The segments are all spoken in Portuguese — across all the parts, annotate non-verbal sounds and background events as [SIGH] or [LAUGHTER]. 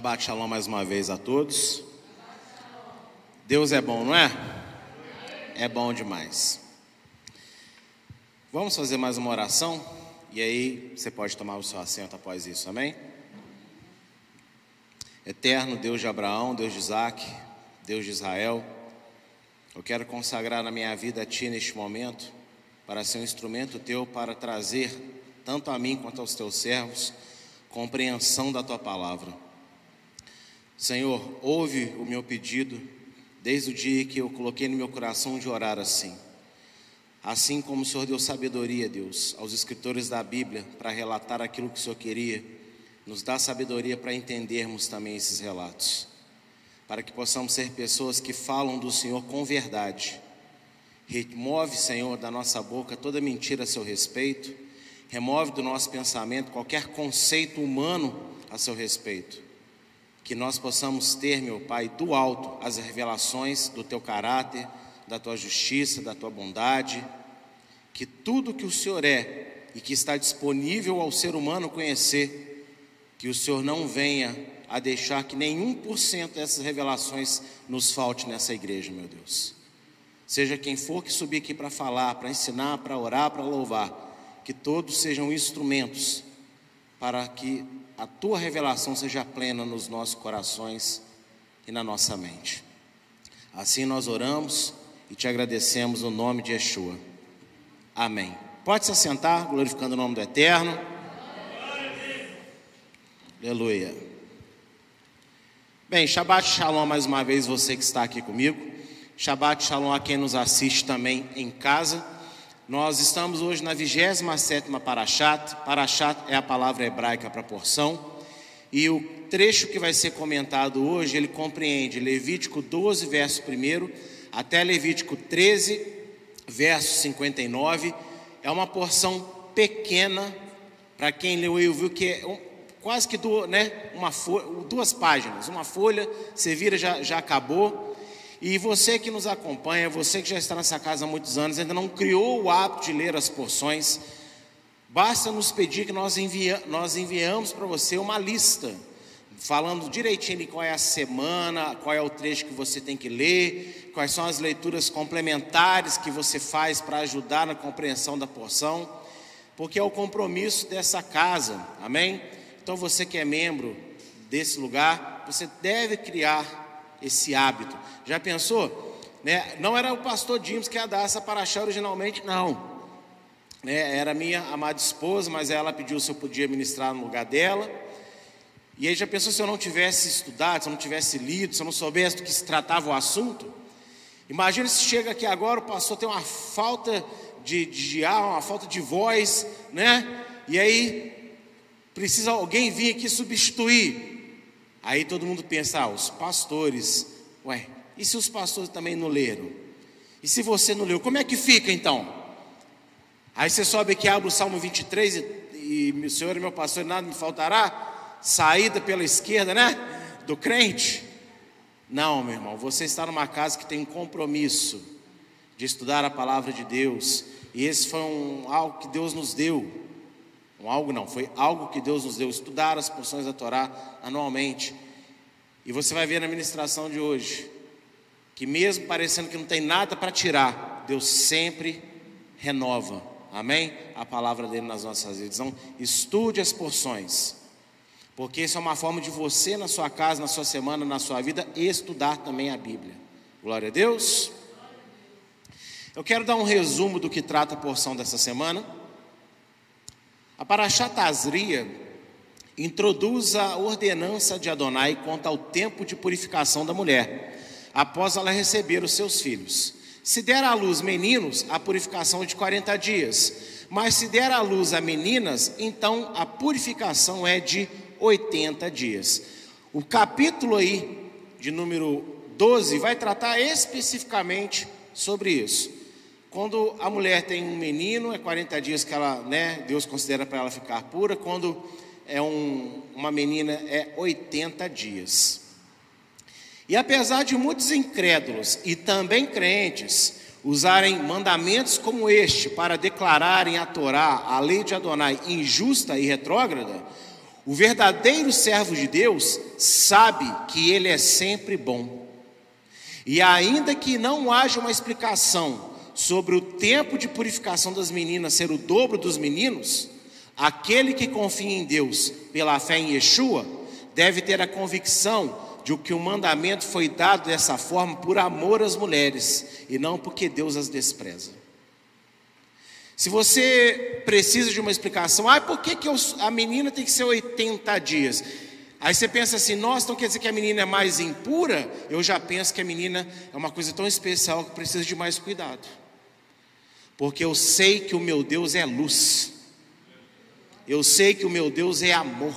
Shabbat Shalom mais uma vez a todos. Deus é bom, não é? É bom demais. Vamos fazer mais uma oração? E aí você pode tomar o seu assento após isso, amém? Eterno Deus de Abraão, Deus de Isaac, Deus de Israel, eu quero consagrar a minha vida a Ti neste momento, para ser um instrumento Teu para trazer, tanto a mim quanto aos Teus servos, compreensão da Tua palavra. Senhor, ouve o meu pedido desde o dia que eu coloquei no meu coração de orar assim. Assim como o Senhor deu sabedoria, Deus, aos escritores da Bíblia para relatar aquilo que o Senhor queria, nos dá sabedoria para entendermos também esses relatos, para que possamos ser pessoas que falam do Senhor com verdade. Remove, Senhor, da nossa boca toda mentira a seu respeito, remove do nosso pensamento qualquer conceito humano a seu respeito que nós possamos ter, meu Pai, do alto as revelações do teu caráter, da tua justiça, da tua bondade, que tudo que o Senhor é e que está disponível ao ser humano conhecer, que o Senhor não venha a deixar que nenhum por cento dessas revelações nos falte nessa igreja, meu Deus. Seja quem for que subir aqui para falar, para ensinar, para orar, para louvar, que todos sejam instrumentos para que a tua revelação seja plena nos nossos corações e na nossa mente. Assim nós oramos e te agradecemos no nome de Yeshua. Amém. Pode se assentar, glorificando o nome do Eterno. Aleluia. Bem, Shabbat Shalom mais uma vez você que está aqui comigo. Shabbat Shalom a quem nos assiste também em casa. Nós estamos hoje na 27ª Parashat. Parashat é a palavra hebraica para porção. E o trecho que vai ser comentado hoje, ele compreende Levítico 12, verso 1 até Levítico 13, verso 59. É uma porção pequena, para quem leu e viu que é quase que duas, né, uma duas páginas, uma folha, você vira, já, já acabou. E você que nos acompanha, você que já está nessa casa há muitos anos, ainda não criou o hábito de ler as porções, basta nos pedir que nós, envia, nós enviamos para você uma lista, falando direitinho de qual é a semana, qual é o trecho que você tem que ler, quais são as leituras complementares que você faz para ajudar na compreensão da porção, porque é o compromisso dessa casa, amém? Então você que é membro desse lugar, você deve criar esse hábito. Já pensou? Né? Não era o pastor James que ia dar essa paraxá originalmente, não. Né? Era minha amada esposa, mas ela pediu se eu podia ministrar no lugar dela. E aí já pensou se eu não tivesse estudado, se eu não tivesse lido, se eu não soubesse do que se tratava o assunto? Imagina se chega aqui agora, o pastor tem uma falta de, de ar, uma falta de voz, né? E aí precisa alguém vir aqui substituir. Aí todo mundo pensa, ah, os pastores, ué, e se os pastores também não leram? E se você não leu, como é que fica então? Aí você sobe aqui, abre o Salmo 23 e, e o Senhor meu pastor, nada me faltará. Saída pela esquerda, né? Do crente. Não, meu irmão, você está numa casa que tem um compromisso de estudar a palavra de Deus. E esse foi um, algo que Deus nos deu. Um algo não, foi algo que Deus nos deu, estudar as porções da Torá anualmente. E você vai ver na ministração de hoje que mesmo parecendo que não tem nada para tirar, Deus sempre renova. Amém? A palavra dele nas nossas vidas. Então, estude as porções. Porque isso é uma forma de você na sua casa, na sua semana, na sua vida, estudar também a Bíblia. Glória a Deus. Eu quero dar um resumo do que trata a porção dessa semana. A Azria introduz a ordenança de Adonai quanto ao tempo de purificação da mulher, após ela receber os seus filhos. Se der à luz meninos, a purificação é de 40 dias, mas se der à luz a meninas, então a purificação é de 80 dias. O capítulo aí, de número 12, vai tratar especificamente sobre isso. Quando a mulher tem um menino, é 40 dias que ela, né, Deus considera para ela ficar pura. Quando é um, uma menina, é 80 dias. E apesar de muitos incrédulos e também crentes usarem mandamentos como este para declararem a Torá, a lei de Adonai, injusta e retrógrada, O verdadeiro servo de Deus sabe que ele é sempre bom. E ainda que não haja uma explicação sobre o tempo de purificação das meninas ser o dobro dos meninos, aquele que confia em Deus pela fé em Yeshua deve ter a convicção de que o mandamento foi dado dessa forma por amor às mulheres e não porque Deus as despreza. Se você precisa de uma explicação, ah, por que, que eu, a menina tem que ser 80 dias? Aí você pensa assim, nossa, então quer dizer que a menina é mais impura? Eu já penso que a menina é uma coisa tão especial que precisa de mais cuidado. Porque eu sei que o meu Deus é luz. Eu sei que o meu Deus é amor.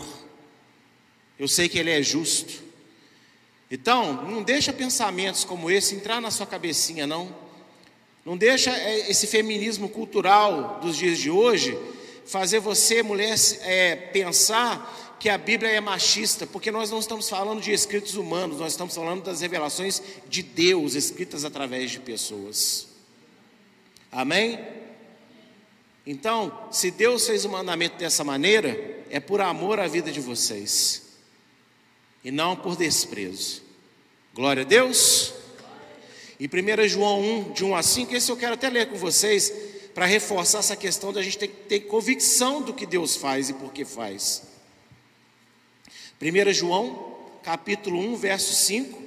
Eu sei que Ele é justo. Então, não deixa pensamentos como esse entrar na sua cabecinha, não. Não deixa é, esse feminismo cultural dos dias de hoje fazer você, mulher, é, pensar que a Bíblia é machista, porque nós não estamos falando de escritos humanos, nós estamos falando das revelações de Deus escritas através de pessoas. Amém? Então, se Deus fez o mandamento dessa maneira, é por amor à vida de vocês e não por desprezo. Glória a Deus. Em 1 João 1, de 1 a 5, esse eu quero até ler com vocês, para reforçar essa questão da gente ter ter convicção do que Deus faz e por que faz. 1 João, capítulo 1, verso 5.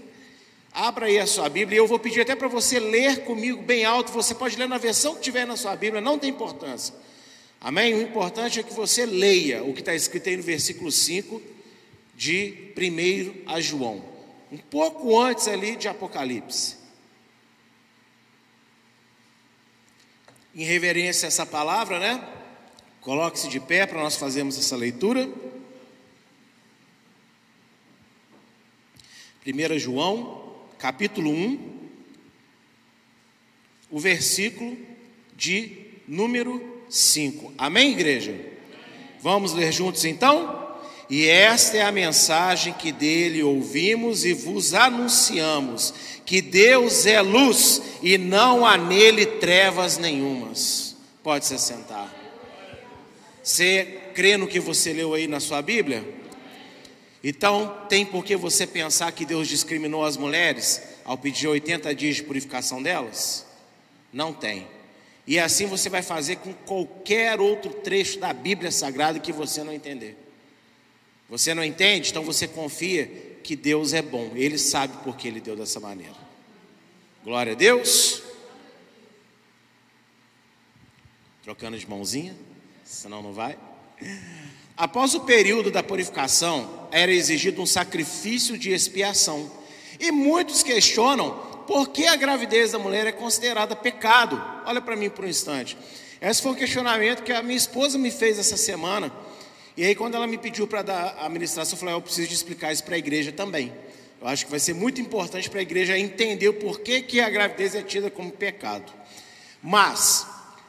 Abra aí a sua Bíblia e eu vou pedir até para você ler comigo bem alto. Você pode ler na versão que tiver na sua Bíblia, não tem importância. Amém? O importante é que você leia o que está escrito aí no versículo 5 de 1 a João, um pouco antes ali de Apocalipse. Em reverência a essa palavra, né? Coloque-se de pé para nós fazermos essa leitura. 1 João, capítulo 1, o versículo de número 5. Amém, igreja? Vamos ler juntos então? E esta é a mensagem que dele ouvimos e vos anunciamos: que Deus é luz e não há nele trevas nenhumas. Pode se sentar. Você crê no que você leu aí na sua Bíblia? Então, tem por que você pensar que Deus discriminou as mulheres ao pedir 80 dias de purificação delas? Não tem. E assim você vai fazer com qualquer outro trecho da Bíblia Sagrada que você não entender. Você não entende? Então você confia que Deus é bom. Ele sabe por que ele deu dessa maneira. Glória a Deus. Trocando de mãozinha, senão não vai. Após o período da purificação, era exigido um sacrifício de expiação. E muitos questionam por que a gravidez da mulher é considerada pecado. Olha para mim por um instante. Esse foi um questionamento que a minha esposa me fez essa semana. E aí, quando ela me pediu para dar a ministração, eu falei: eu preciso de explicar isso para a igreja também. Eu acho que vai ser muito importante para a igreja entender o porquê que a gravidez é tida como pecado. Mas,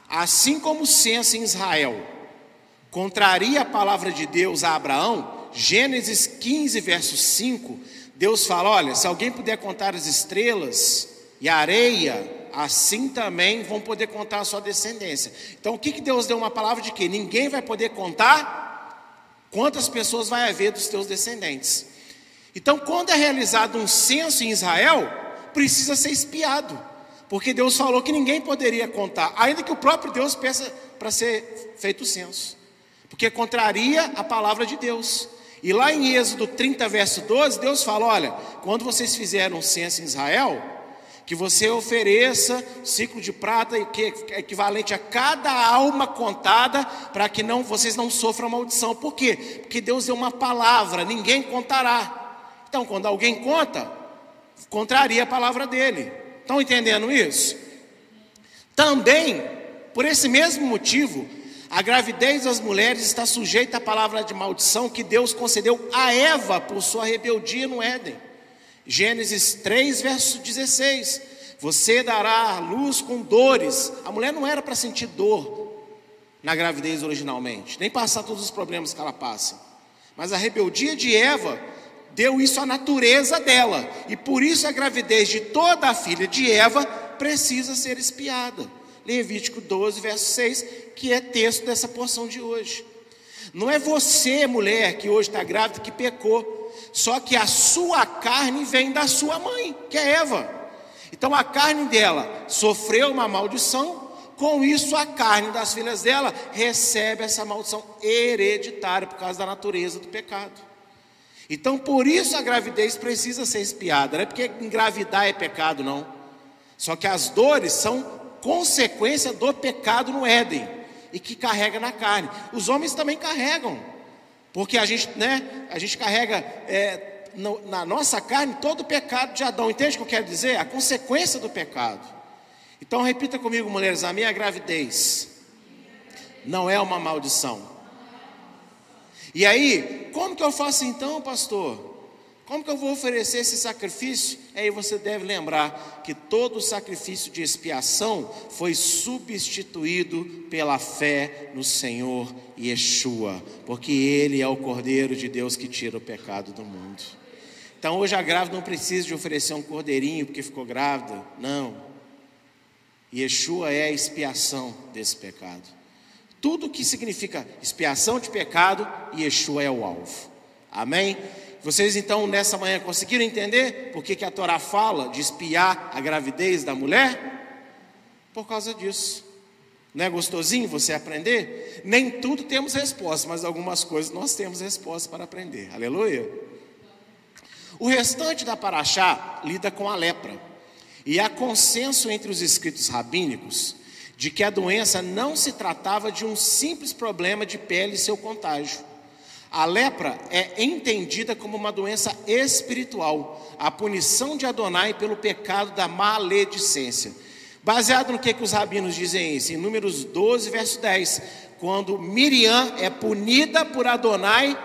assim como o censo em Israel contraria a palavra de Deus a Abraão, Gênesis 15, verso 5, Deus fala: olha, se alguém puder contar as estrelas e a areia, assim também vão poder contar a sua descendência. Então, o que, que Deus deu uma palavra de que ninguém vai poder contar Quantas pessoas vai haver dos teus descendentes? Então, quando é realizado um censo em Israel, precisa ser espiado, porque Deus falou que ninguém poderia contar, ainda que o próprio Deus peça para ser feito o censo, porque contraria a palavra de Deus. E lá em Êxodo 30, verso 12, Deus fala: olha, quando vocês fizeram um censo em Israel, que você ofereça ciclo de prata que é equivalente a cada alma contada para que não vocês não sofram maldição. Por quê? Porque Deus deu uma palavra, ninguém contará. Então, quando alguém conta, contraria a palavra dele. Estão entendendo isso? Também, por esse mesmo motivo, a gravidez das mulheres está sujeita à palavra de maldição que Deus concedeu a Eva por sua rebeldia no Éden. Gênesis 3, verso 16. Você dará a luz com dores. A mulher não era para sentir dor na gravidez originalmente, nem passar todos os problemas que ela passa. Mas a rebeldia de Eva deu isso à natureza dela, e por isso a gravidez de toda a filha de Eva precisa ser espiada. Levítico 12, verso 6, que é texto dessa porção de hoje. Não é você, mulher, que hoje está grávida, que pecou. Só que a sua carne vem da sua mãe, que é Eva. Então a carne dela sofreu uma maldição, com isso a carne das filhas dela recebe essa maldição hereditária por causa da natureza do pecado. Então por isso a gravidez precisa ser espiada, não é porque engravidar é pecado, não. Só que as dores são consequência do pecado no Éden e que carrega na carne. Os homens também carregam, porque a gente, né, a gente carrega é, no, na nossa carne todo o pecado de Adão. Entende o que eu quero dizer? A consequência do pecado. Então repita comigo, mulheres: a minha gravidez não é uma maldição. E aí, como que eu faço então, pastor? Como que eu vou oferecer esse sacrifício? Aí você deve lembrar que todo sacrifício de expiação foi substituído pela fé no Senhor Yeshua, porque Ele é o Cordeiro de Deus que tira o pecado do mundo. Então hoje a grávida não precisa de oferecer um cordeirinho porque ficou grávida, não. Yeshua é a expiação desse pecado. Tudo que significa expiação de pecado, Yeshua é o alvo. Amém? Vocês então nessa manhã conseguiram entender por que, que a Torá fala de espiar a gravidez da mulher? Por causa disso. Não é gostosinho você aprender? Nem tudo temos resposta, mas algumas coisas nós temos resposta para aprender. Aleluia. O restante da Paraxá lida com a lepra. E há consenso entre os escritos rabínicos de que a doença não se tratava de um simples problema de pele e seu contágio a lepra é entendida como uma doença espiritual, a punição de Adonai pelo pecado da maledicência. Baseado no que, que os rabinos dizem isso? Em Números 12, verso 10, quando Miriam é punida por Adonai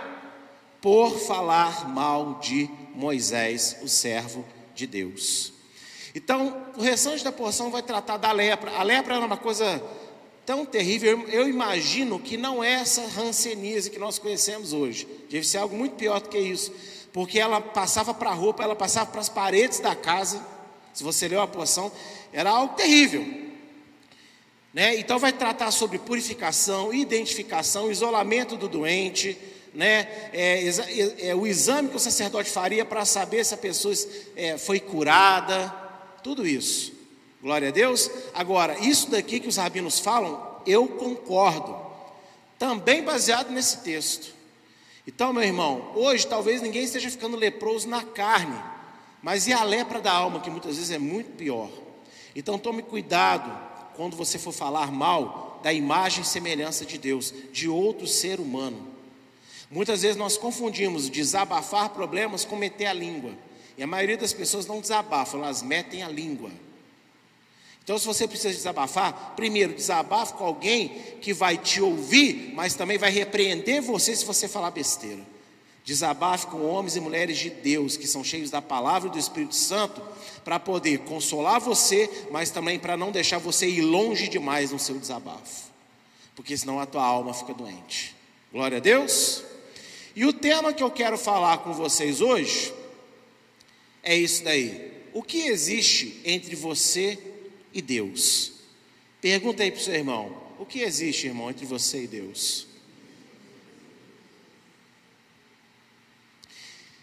por falar mal de Moisés, o servo de Deus. Então, o restante da porção vai tratar da lepra. A lepra era uma coisa tão terrível. Eu imagino que não é essa ranceníase que nós conhecemos hoje. Deve ser algo muito pior do que isso. Porque ela passava para a roupa, ela passava para as paredes da casa. Se você leu a porção, era algo terrível. Né? Então vai tratar sobre purificação, identificação, isolamento do doente, né? É, é, é, o exame que o sacerdote faria para saber se a pessoa é, foi curada, tudo isso. Glória a Deus. Agora, isso daqui que os rabinos falam, eu concordo. Também baseado nesse texto. Então, meu irmão, hoje talvez ninguém esteja ficando leproso na carne, mas e a lepra da alma, que muitas vezes é muito pior. Então, tome cuidado quando você for falar mal da imagem e semelhança de Deus, de outro ser humano. Muitas vezes nós confundimos desabafar problemas com meter a língua. E a maioria das pessoas não desabafam, elas metem a língua. Então, se você precisa desabafar, primeiro desabafe com alguém que vai te ouvir, mas também vai repreender você se você falar besteira. Desabafe com homens e mulheres de Deus que são cheios da palavra e do Espírito Santo para poder consolar você, mas também para não deixar você ir longe demais no seu desabafo, porque senão a tua alma fica doente. Glória a Deus. E o tema que eu quero falar com vocês hoje é isso daí. O que existe entre você e Deus. Pergunta aí para o seu irmão: o que existe, irmão, entre você e Deus?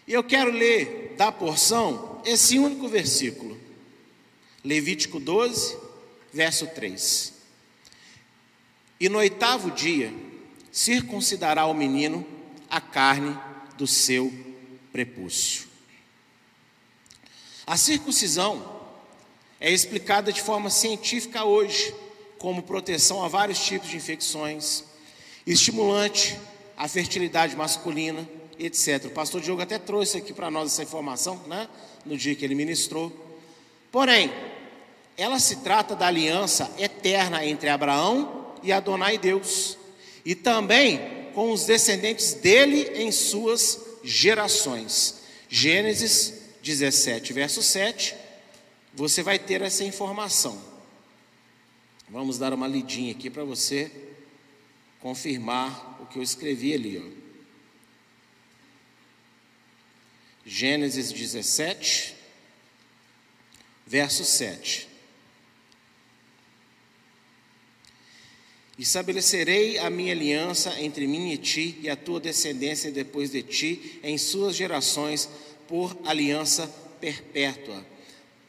E eu quero ler da porção esse único versículo, Levítico 12, verso 3. E no oitavo dia circuncidará o menino a carne do seu prepúcio. A circuncisão é explicada de forma científica hoje, como proteção a vários tipos de infecções, estimulante à fertilidade masculina, etc. O pastor Diogo até trouxe aqui para nós essa informação, né, no dia que ele ministrou. Porém, ela se trata da aliança eterna entre Abraão e Adonai Deus, e também com os descendentes dele em suas gerações. Gênesis 17, verso 7 você vai ter essa informação. Vamos dar uma lidinha aqui para você confirmar o que eu escrevi ali. Ó. Gênesis 17, verso 7. Estabelecerei a minha aliança entre mim e ti e a tua descendência depois de ti em suas gerações por aliança perpétua,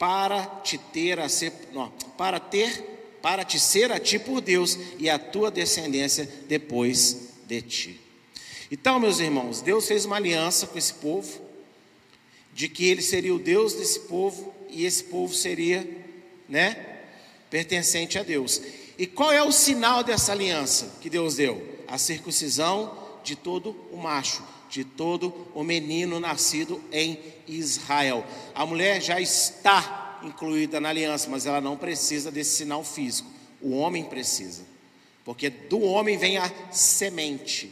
para te ter a ser, não, para ter, para te ser a ti por Deus e a tua descendência depois de ti. Então, meus irmãos, Deus fez uma aliança com esse povo, de que ele seria o Deus desse povo e esse povo seria, né, pertencente a Deus. E qual é o sinal dessa aliança que Deus deu? A circuncisão de todo o macho, de todo o menino nascido em Israel. A mulher já está incluída na aliança, mas ela não precisa desse sinal físico. O homem precisa, porque do homem vem a semente.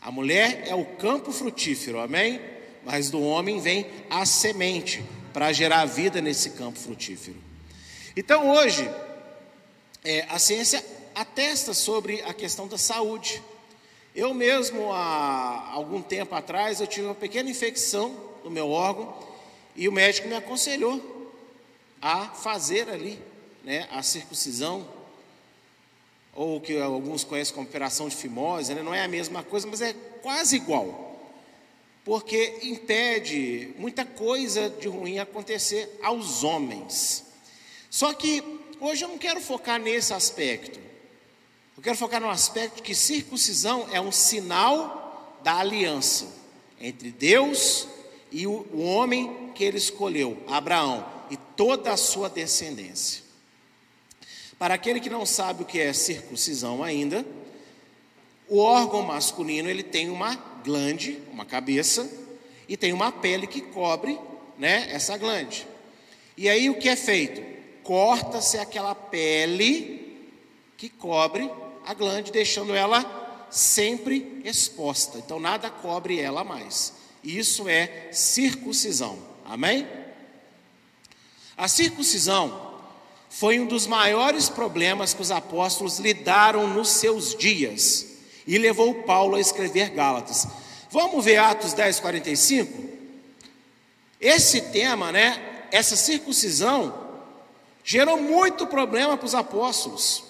A mulher é o campo frutífero, amém? Mas do homem vem a semente para gerar vida nesse campo frutífero. Então hoje, é, a ciência atesta sobre a questão da saúde. Eu mesmo, há algum tempo atrás, eu tive uma pequena infecção no meu órgão e o médico me aconselhou a fazer ali né, a circuncisão, ou que alguns conhecem como operação de fimose, né, não é a mesma coisa, mas é quase igual, porque impede muita coisa de ruim acontecer aos homens. Só que hoje eu não quero focar nesse aspecto. Eu quero focar no aspecto que circuncisão é um sinal da aliança entre Deus e o, homem que ele escolheu, Abraão, e toda a sua descendência. Para aquele que não sabe o que é circuncisão ainda, o órgão masculino ele tem uma glande, uma cabeça, e tem uma pele que cobre, né, essa glande. E aí o que é feito? Corta-se aquela pele que cobre a glande, deixando ela sempre exposta. Então nada cobre ela mais. Isso é circuncisão. Amém? A circuncisão foi um dos maiores problemas que os apóstolos lidaram nos seus dias e levou Paulo a escrever Gálatas. Vamos ver Atos 10, 45? Esse tema, né, essa circuncisão, gerou muito problema para os apóstolos.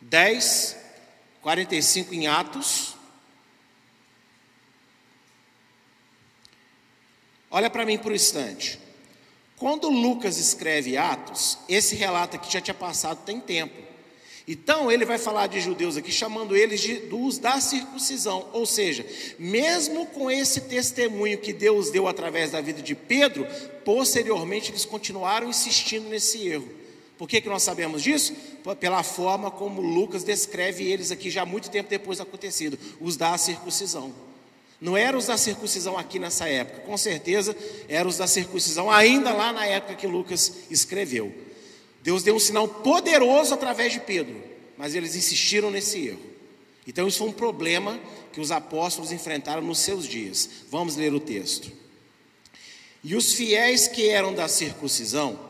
10, 45 em Atos. Olha para mim por um instante. Quando Lucas escreve Atos, esse relato aqui já tinha passado tem tempo. Então ele vai falar de judeus aqui, chamando eles de, dos da circuncisão. Ou seja, mesmo com esse testemunho que Deus deu através da vida de Pedro, posteriormente eles continuaram insistindo nesse erro. Por que, que nós sabemos disso? Pela forma como Lucas descreve eles aqui já muito tempo depois do acontecido, os da circuncisão. Não eram os da circuncisão aqui nessa época, com certeza eram os da circuncisão ainda lá na época que Lucas escreveu. Deus deu um sinal poderoso através de Pedro, mas eles insistiram nesse erro. Então isso foi um problema que os apóstolos enfrentaram nos seus dias. Vamos ler o texto. E os fiéis que eram da circuncisão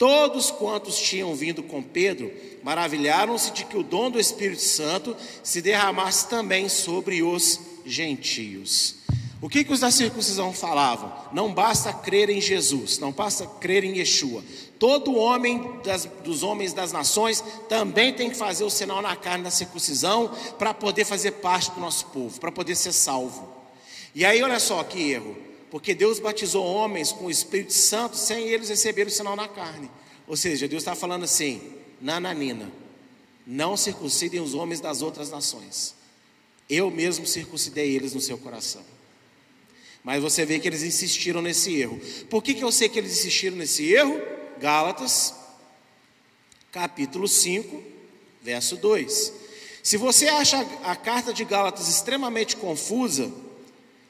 Todos quantos tinham vindo com Pedro maravilharam-se de que o dom do Espírito Santo se derramasse também sobre os gentios. O que, que os da circuncisão falavam? Não basta crer em Jesus, não basta crer em Yeshua. Todo homem das, dos homens das nações também tem que fazer o sinal na carne da circuncisão para poder fazer parte do nosso povo, para poder ser salvo. E aí, olha só que erro porque Deus batizou homens com o Espírito Santo sem eles receberem o sinal na carne. Ou seja, Deus está falando assim: nananina, não circuncidem os homens das outras nações. Eu mesmo circuncidei eles no seu coração. Mas você vê que eles insistiram nesse erro. Por que, que eu sei que eles insistiram nesse erro? Gálatas, capítulo 5, verso 2. Se você acha a carta de Gálatas extremamente confusa,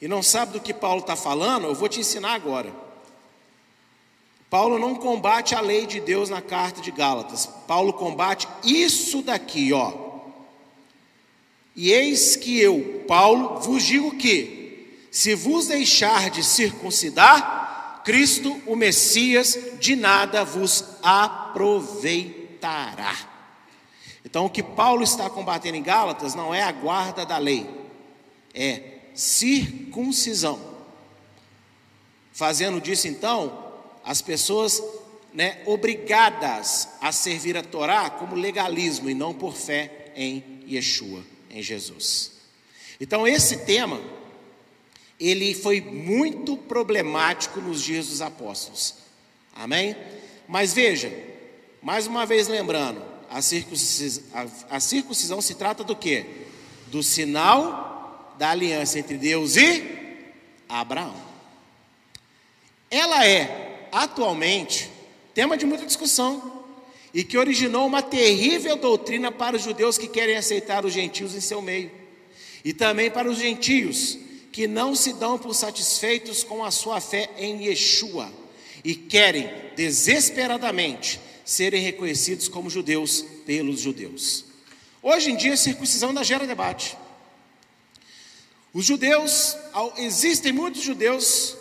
e não sabe do que Paulo está falando, eu vou te ensinar agora. Paulo não combate a lei de Deus na carta de Gálatas. Paulo combate isso daqui, ó. E eis que eu, Paulo, vos digo que, se vos deixar de circuncidar, Cristo, o Messias, de nada vos aproveitará. Então, o que Paulo está combatendo em Gálatas não é a guarda da lei, é circuncisão. Fazendo disso, então, as pessoas né, obrigadas a servir a Torá como legalismo e não por fé em Yeshua, em Jesus. Então esse tema ele foi muito problemático nos dias dos apóstolos. Amém? Mas veja, mais uma vez lembrando, a circuncisão, a, a circuncisão se trata do que? Do sinal da aliança entre Deus e Abraão. Ela é, atualmente, tema de muita discussão e que originou uma terrível doutrina para os judeus que querem aceitar os gentios em seu meio, e também para os gentios que não se dão por satisfeitos com a sua fé em Yeshua e querem desesperadamente serem reconhecidos como judeus pelos judeus. Hoje em dia, a circuncisão ainda gera debate. Os judeus, existem muitos judeus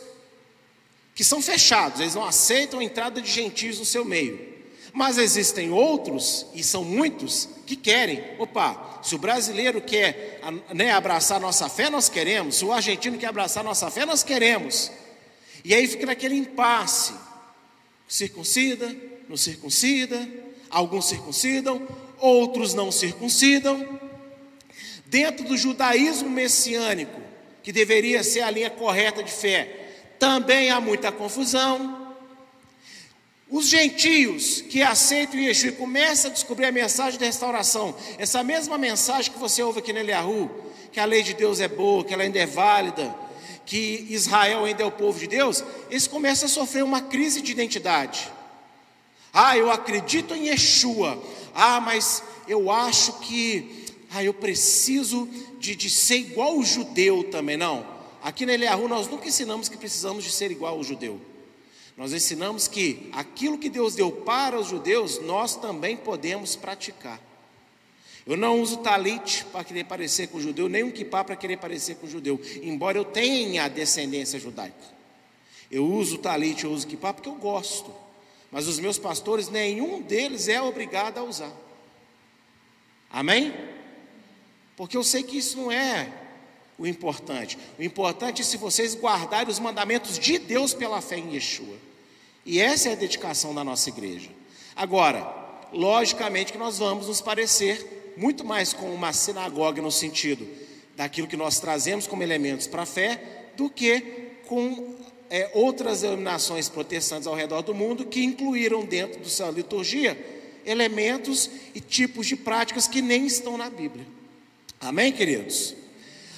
que são fechados, eles não aceitam a entrada de gentios no seu meio. Mas existem outros, e são muitos, que querem. Opa, se o brasileiro quer né, abraçar nossa fé, nós queremos. Se o argentino quer abraçar nossa fé, nós queremos. E aí fica naquele impasse: circuncida, não circuncida, alguns circuncidam, outros não circuncidam. Dentro do judaísmo messiânico, que deveria ser a linha correta de fé, também há muita confusão. Os gentios que aceitam Yeshua e começam a descobrir a mensagem da restauração, essa mesma mensagem que você ouve aqui no Eliahu, que a lei de Deus é boa, que ela ainda é válida, que Israel ainda é o povo de Deus, eles começam a sofrer uma crise de identidade. Ah, eu acredito em Yeshua. Ah, mas eu acho que ah, eu preciso de, de ser igual o judeu também. Não. Aqui na Eliahu nós nunca ensinamos que precisamos de ser igual ao judeu. Nós ensinamos que aquilo que Deus deu para os judeus, nós também podemos praticar. Eu não uso talit para querer parecer com o judeu, nem um kippah para querer parecer com o judeu, embora eu tenha descendência judaica. Eu uso talit, eu uso kippah porque eu gosto. Mas os meus pastores, nenhum deles é obrigado a usar. Amém? Porque eu sei que isso não é o importante. O importante é se vocês guardarem os mandamentos de Deus pela fé em Yeshua. E essa é a dedicação da nossa igreja. Agora, logicamente que nós vamos nos parecer muito mais com uma sinagoga no sentido daquilo que nós trazemos como elementos para a fé, do que com é, outras denominações protestantes ao redor do mundo que incluíram dentro da sua liturgia elementos e tipos de práticas que nem estão na Bíblia. Amém, queridos?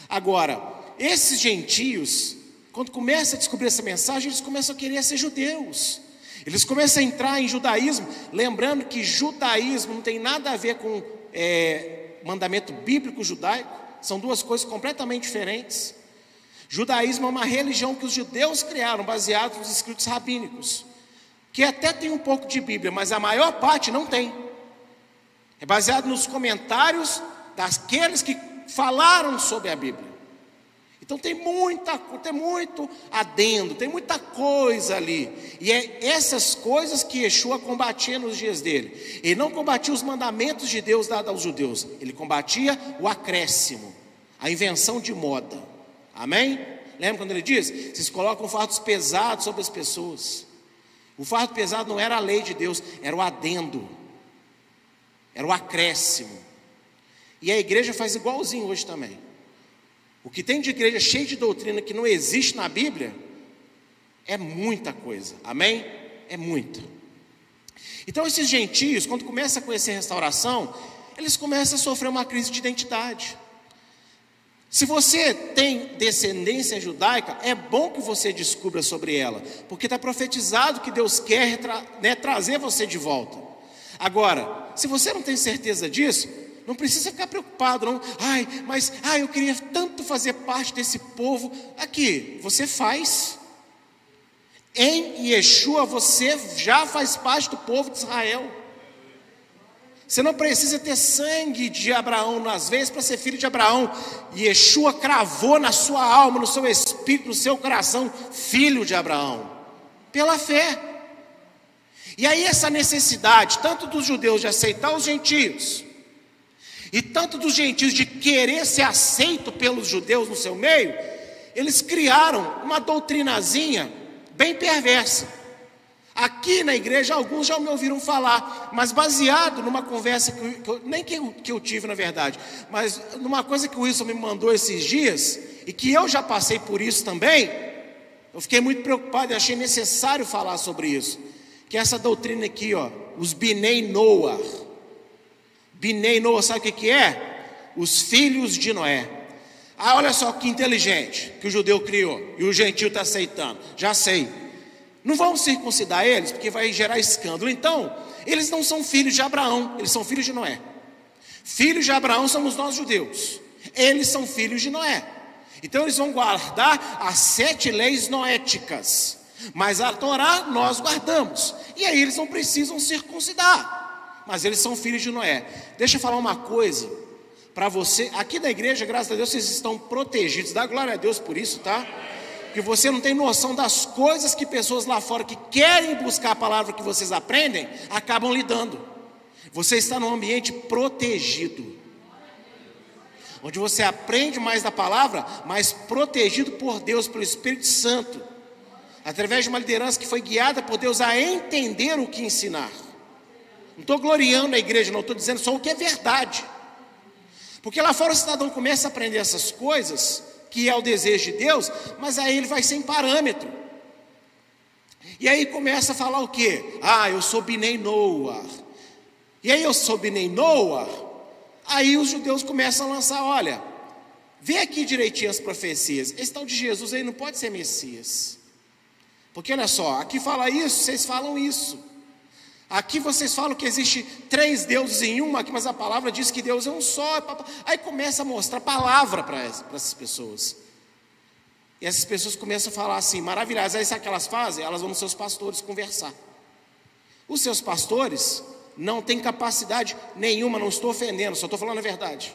Agora, esses gentios, quando começam a descobrir essa mensagem, eles começam a querer ser judeus. Eles começam a entrar em judaísmo, lembrando que judaísmo não tem nada a ver com é, mandamento bíblico judaico, são duas coisas completamente diferentes. Judaísmo é uma religião que os judeus criaram, baseado nos escritos rabínicos, que até tem um pouco de Bíblia, mas a maior parte não tem. É baseado nos comentários daqueles que falaram sobre a Bíblia. Então tem muita, tem muito adendo, tem muita coisa ali. E é essas coisas que Yeshua combatia nos dias dele. Ele não combatia os mandamentos de Deus dados aos judeus, ele combatia o acréscimo, a invenção de moda. Amém? Lembra quando ele diz? Vocês colocam fardos pesados sobre as pessoas. O fardo pesado não era a lei de Deus, era o adendo, era o acréscimo. E a igreja faz igualzinho hoje também. O que tem de igreja cheia de doutrina que não existe na Bíblia é muita coisa. Amém? É muita. Então esses gentios, quando começam a conhecer a restauração, eles começam a sofrer uma crise de identidade. Se você tem descendência judaica, é bom que você descubra sobre ela, porque está profetizado que Deus quer né, trazer você de volta. Agora, se você não tem certeza disso, não precisa ficar preocupado, não. Ai, mas ai, eu queria tanto fazer parte desse povo. Aqui, você faz. Em Yeshua você já faz parte do povo de Israel. Você não precisa ter sangue de Abraão nas vezes para ser filho de Abraão. Yeshua cravou na sua alma, no seu espírito, no seu coração, filho de Abraão, pela fé. E aí, essa necessidade, tanto dos judeus de aceitar os gentios, e tanto dos gentios de querer ser aceito pelos judeus no seu meio, eles criaram uma doutrinazinha bem perversa. Aqui na igreja, alguns já me ouviram falar, mas baseado numa conversa que, que eu, nem que eu, que eu tive, na verdade, mas numa coisa que o Wilson me mandou esses dias, e que eu já passei por isso também, eu fiquei muito preocupado e achei necessário falar sobre isso. Que essa doutrina aqui, ó, os Binei Noah. Binei Noah, sabe o que, que é? Os filhos de Noé. Ah, olha só que inteligente que o judeu criou e o gentil está aceitando. Já sei. Não vamos circuncidar eles, porque vai gerar escândalo. Então, eles não são filhos de Abraão, eles são filhos de Noé. Filhos de Abraão somos nós judeus. Eles são filhos de Noé. Então eles vão guardar as sete leis noéticas. Mas a Torá nós guardamos. E aí eles não precisam circuncidar. Mas eles são filhos de Noé. Deixa eu falar uma coisa para você. Aqui na igreja, graças a Deus, vocês estão protegidos. Dá glória a Deus por isso, tá? que você não tem noção das coisas que pessoas lá fora que querem buscar a palavra que vocês aprendem, acabam lidando. Você está num ambiente protegido. Onde você aprende mais da palavra, mas protegido por Deus, pelo Espírito Santo. Através de uma liderança que foi guiada por Deus a entender o que ensinar. Não estou gloriando a igreja, não estou dizendo só o que é verdade. Porque lá fora o cidadão começa a aprender essas coisas, que é o desejo de Deus, mas aí ele vai sem parâmetro. E aí começa a falar o quê? Ah, eu sou Binei Noah. E aí eu sou Binei Noah. Aí os judeus começam a lançar, olha, vê aqui direitinho as profecias. Esse tal de Jesus aí não pode ser Messias. Porque olha só, aqui fala isso, vocês falam isso. Aqui vocês falam que existe três deuses em um, aqui, mas a palavra diz que Deus é um só. Aí começa a mostrar palavra para essas pessoas. E essas pessoas começam a falar assim, maravilhosas. Aí sabe o que elas fazem? Elas vão nos seus pastores conversar. Os seus pastores não têm capacidade nenhuma, não estou ofendendo, só estou falando a verdade.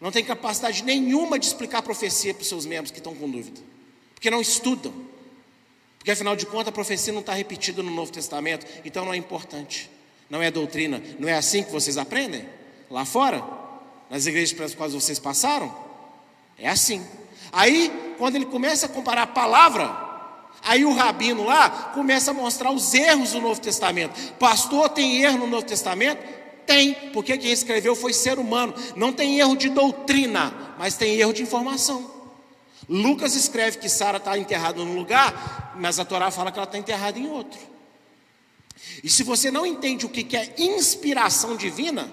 Não tem capacidade nenhuma de explicar a profecia para os seus membros que estão com dúvida. Porque não estudam. Porque afinal de contas a profecia não está repetida no Novo Testamento, então não é importante, não é doutrina, não é assim que vocês aprendem? Lá fora? Nas igrejas pelas quais vocês passaram? É assim. Aí, quando ele começa a comparar a palavra, aí o rabino lá começa a mostrar os erros do Novo Testamento. Pastor, tem erro no Novo Testamento? Tem, porque quem escreveu foi ser humano. Não tem erro de doutrina, mas tem erro de informação. Lucas escreve que Sara está enterrada num lugar, mas a Torá fala que ela está enterrada em outro. E se você não entende o que é inspiração divina,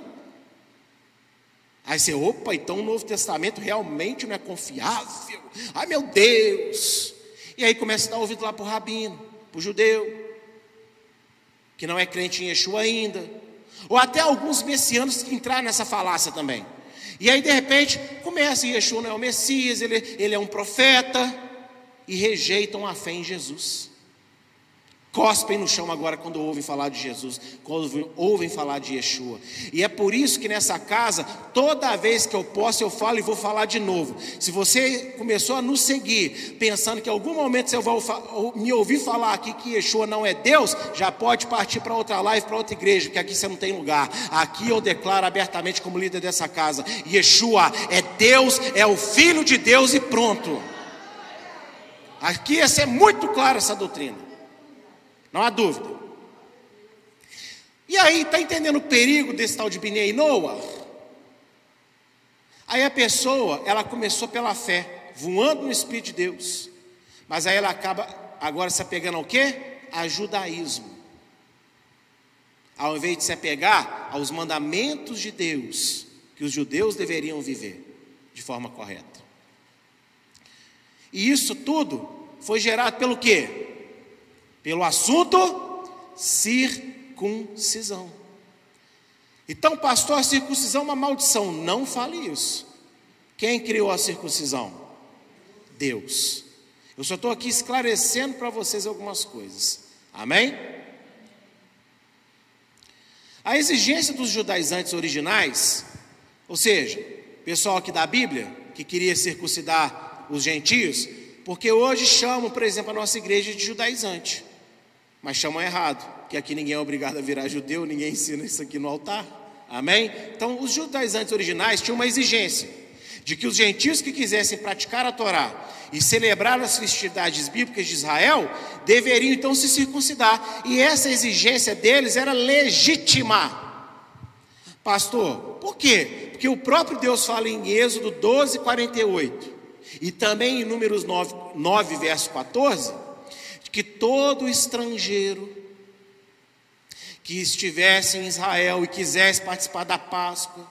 aí você, opa, então o Novo Testamento realmente não é confiável. Ai meu Deus! E aí começa a dar ouvido lá para o rabino, para o judeu, que não é crente em Yeshua ainda. Ou até alguns messianos que entraram nessa falácia também. E aí, de repente, começa, Yeshua não é o Messias, ele, ele é um profeta, e rejeitam a fé em Jesus. Cospem no chão agora quando ouvem falar de Jesus, quando ouvem falar de Yeshua. E é por isso que nessa casa, toda vez que eu posso, eu falo e vou falar de novo. Se você começou a nos seguir, pensando que em algum momento você vai me ouvir falar aqui que Yeshua não é Deus, já pode partir para outra live, para outra igreja, porque aqui você não tem lugar. Aqui eu declaro abertamente como líder dessa casa: Yeshua é Deus, é o Filho de Deus e pronto. Aqui essa é muito clara essa doutrina. Não há dúvida. E aí, está entendendo o perigo desse tal de Binei Noah? Aí a pessoa, ela começou pela fé, voando no Espírito de Deus. Mas aí ela acaba agora se apegando ao quê? A judaísmo. Ao invés de se apegar aos mandamentos de Deus, que os judeus deveriam viver de forma correta. E isso tudo foi gerado pelo quê? Pelo assunto circuncisão. Então, pastor, a circuncisão é uma maldição. Não fale isso. Quem criou a circuncisão? Deus. Eu só estou aqui esclarecendo para vocês algumas coisas. Amém? A exigência dos judaizantes originais, ou seja, pessoal aqui da Bíblia, que queria circuncidar os gentios, porque hoje chamam, por exemplo, a nossa igreja de judaizante mas chamam errado, que aqui ninguém é obrigado a virar judeu, ninguém ensina isso aqui no altar. Amém? Então, os judaizantes originais tinham uma exigência de que os gentios que quisessem praticar a Torá e celebrar as festividades bíblicas de Israel deveriam então se circuncidar, e essa exigência deles era legítima. Pastor, por quê? Porque o próprio Deus fala em Êxodo 12, 48 e também em Números 9, 9 verso 14, que todo estrangeiro que estivesse em Israel e quisesse participar da Páscoa,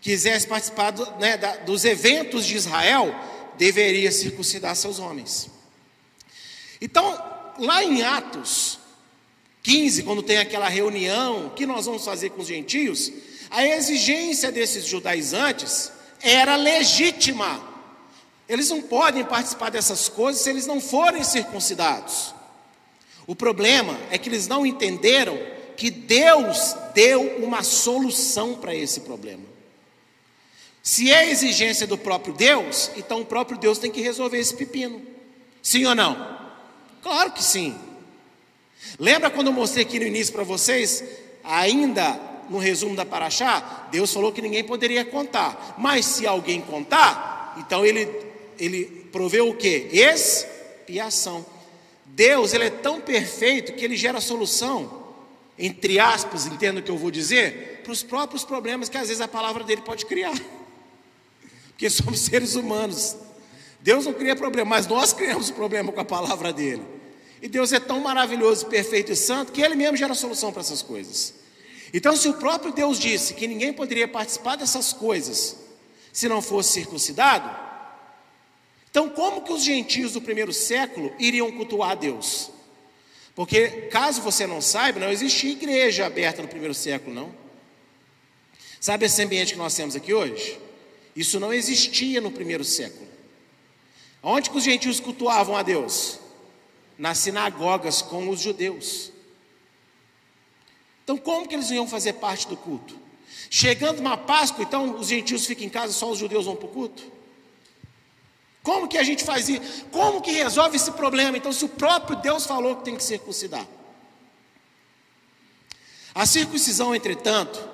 quisesse participar do, né, da, dos eventos de Israel, deveria circuncidar seus homens. Então, lá em Atos 15, quando tem aquela reunião, que nós vamos fazer com os gentios, a exigência desses judaizantes era legítima. Eles não podem participar dessas coisas se eles não forem circuncidados. O problema é que eles não entenderam que Deus deu uma solução para esse problema. Se é exigência do próprio Deus, então o próprio Deus tem que resolver esse pepino. Sim ou não? Claro que sim. Lembra quando eu mostrei aqui no início para vocês, ainda no resumo da Paraxá, Deus falou que ninguém poderia contar. Mas se alguém contar, então ele, ele proveu o que? Expiação. Deus ele é tão perfeito que ele gera solução, entre aspas, entendo o que eu vou dizer, para os próprios problemas que às vezes a palavra dele pode criar porque somos [LAUGHS] seres humanos. Deus não cria problema, mas nós criamos problema com a palavra dele. E Deus é tão maravilhoso, perfeito e santo que ele mesmo gera solução para essas coisas. Então, se o próprio Deus disse que ninguém poderia participar dessas coisas se não fosse circuncidado, então como que os gentios do primeiro século iriam cultuar a Deus? Porque, caso você não saiba, não existia igreja aberta no primeiro século, não. Sabe esse ambiente que nós temos aqui hoje? Isso não existia no primeiro século. Onde que os gentios cultuavam a Deus? Nas sinagogas com os judeus. Então, como que eles iam fazer parte do culto? Chegando uma Páscoa, então os gentios ficam em casa, só os judeus vão para o culto? Como que a gente faz isso? Como que resolve esse problema? Então, se o próprio Deus falou que tem que circuncidar. A circuncisão, entretanto,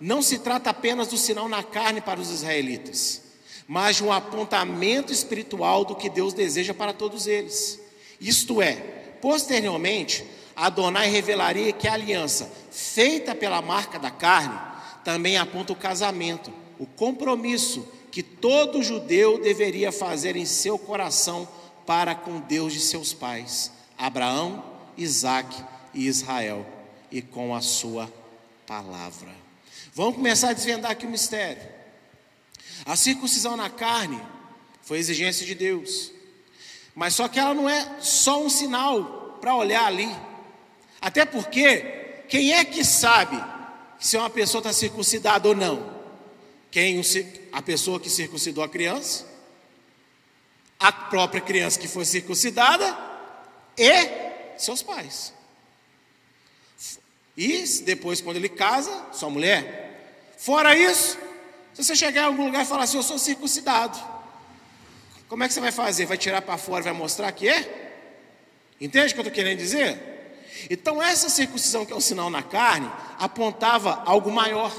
não se trata apenas do sinal na carne para os israelitas, mas de um apontamento espiritual do que Deus deseja para todos eles. Isto é, posteriormente, Adonai revelaria que a aliança feita pela marca da carne também aponta o casamento, o compromisso que todo judeu deveria fazer em seu coração para com Deus de seus pais, Abraão, Isaque e Israel, e com a sua palavra. Vamos começar a desvendar aqui o mistério. A circuncisão na carne foi exigência de Deus, mas só que ela não é só um sinal para olhar ali, até porque quem é que sabe se uma pessoa está circuncidada ou não? Quem a pessoa que circuncidou a criança, a própria criança que foi circuncidada e seus pais. E depois, quando ele casa, sua mulher. Fora isso, se você chegar em algum lugar e falar assim, eu sou circuncidado, como é que você vai fazer? Vai tirar para fora, vai mostrar que é? Entende o que eu estou querendo dizer? Então, essa circuncisão que é o sinal na carne, apontava algo maior,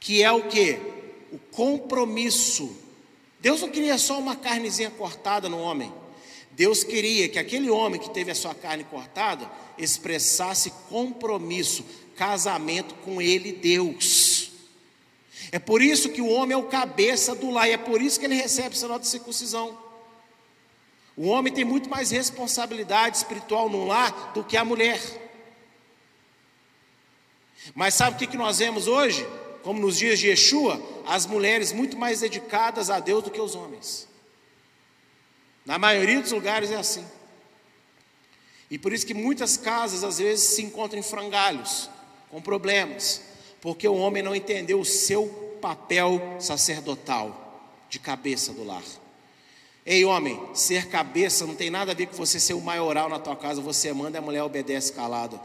que é o que? O compromisso. Deus não queria só uma carnezinha cortada no homem. Deus queria que aquele homem que teve a sua carne cortada expressasse compromisso, casamento com ele, Deus. É por isso que o homem é o cabeça do lar, e é por isso que ele recebe essa nota de circuncisão. O homem tem muito mais responsabilidade espiritual no lar do que a mulher. Mas sabe o que nós vemos hoje? Como nos dias de Yeshua, as mulheres muito mais dedicadas a Deus do que os homens. Na maioria dos lugares é assim. E por isso que muitas casas às vezes se encontram em frangalhos, com problemas, porque o homem não entendeu o seu papel sacerdotal de cabeça do lar. Ei, homem, ser cabeça não tem nada a ver com você ser o maioral na tua casa, você manda e a mulher obedece calada.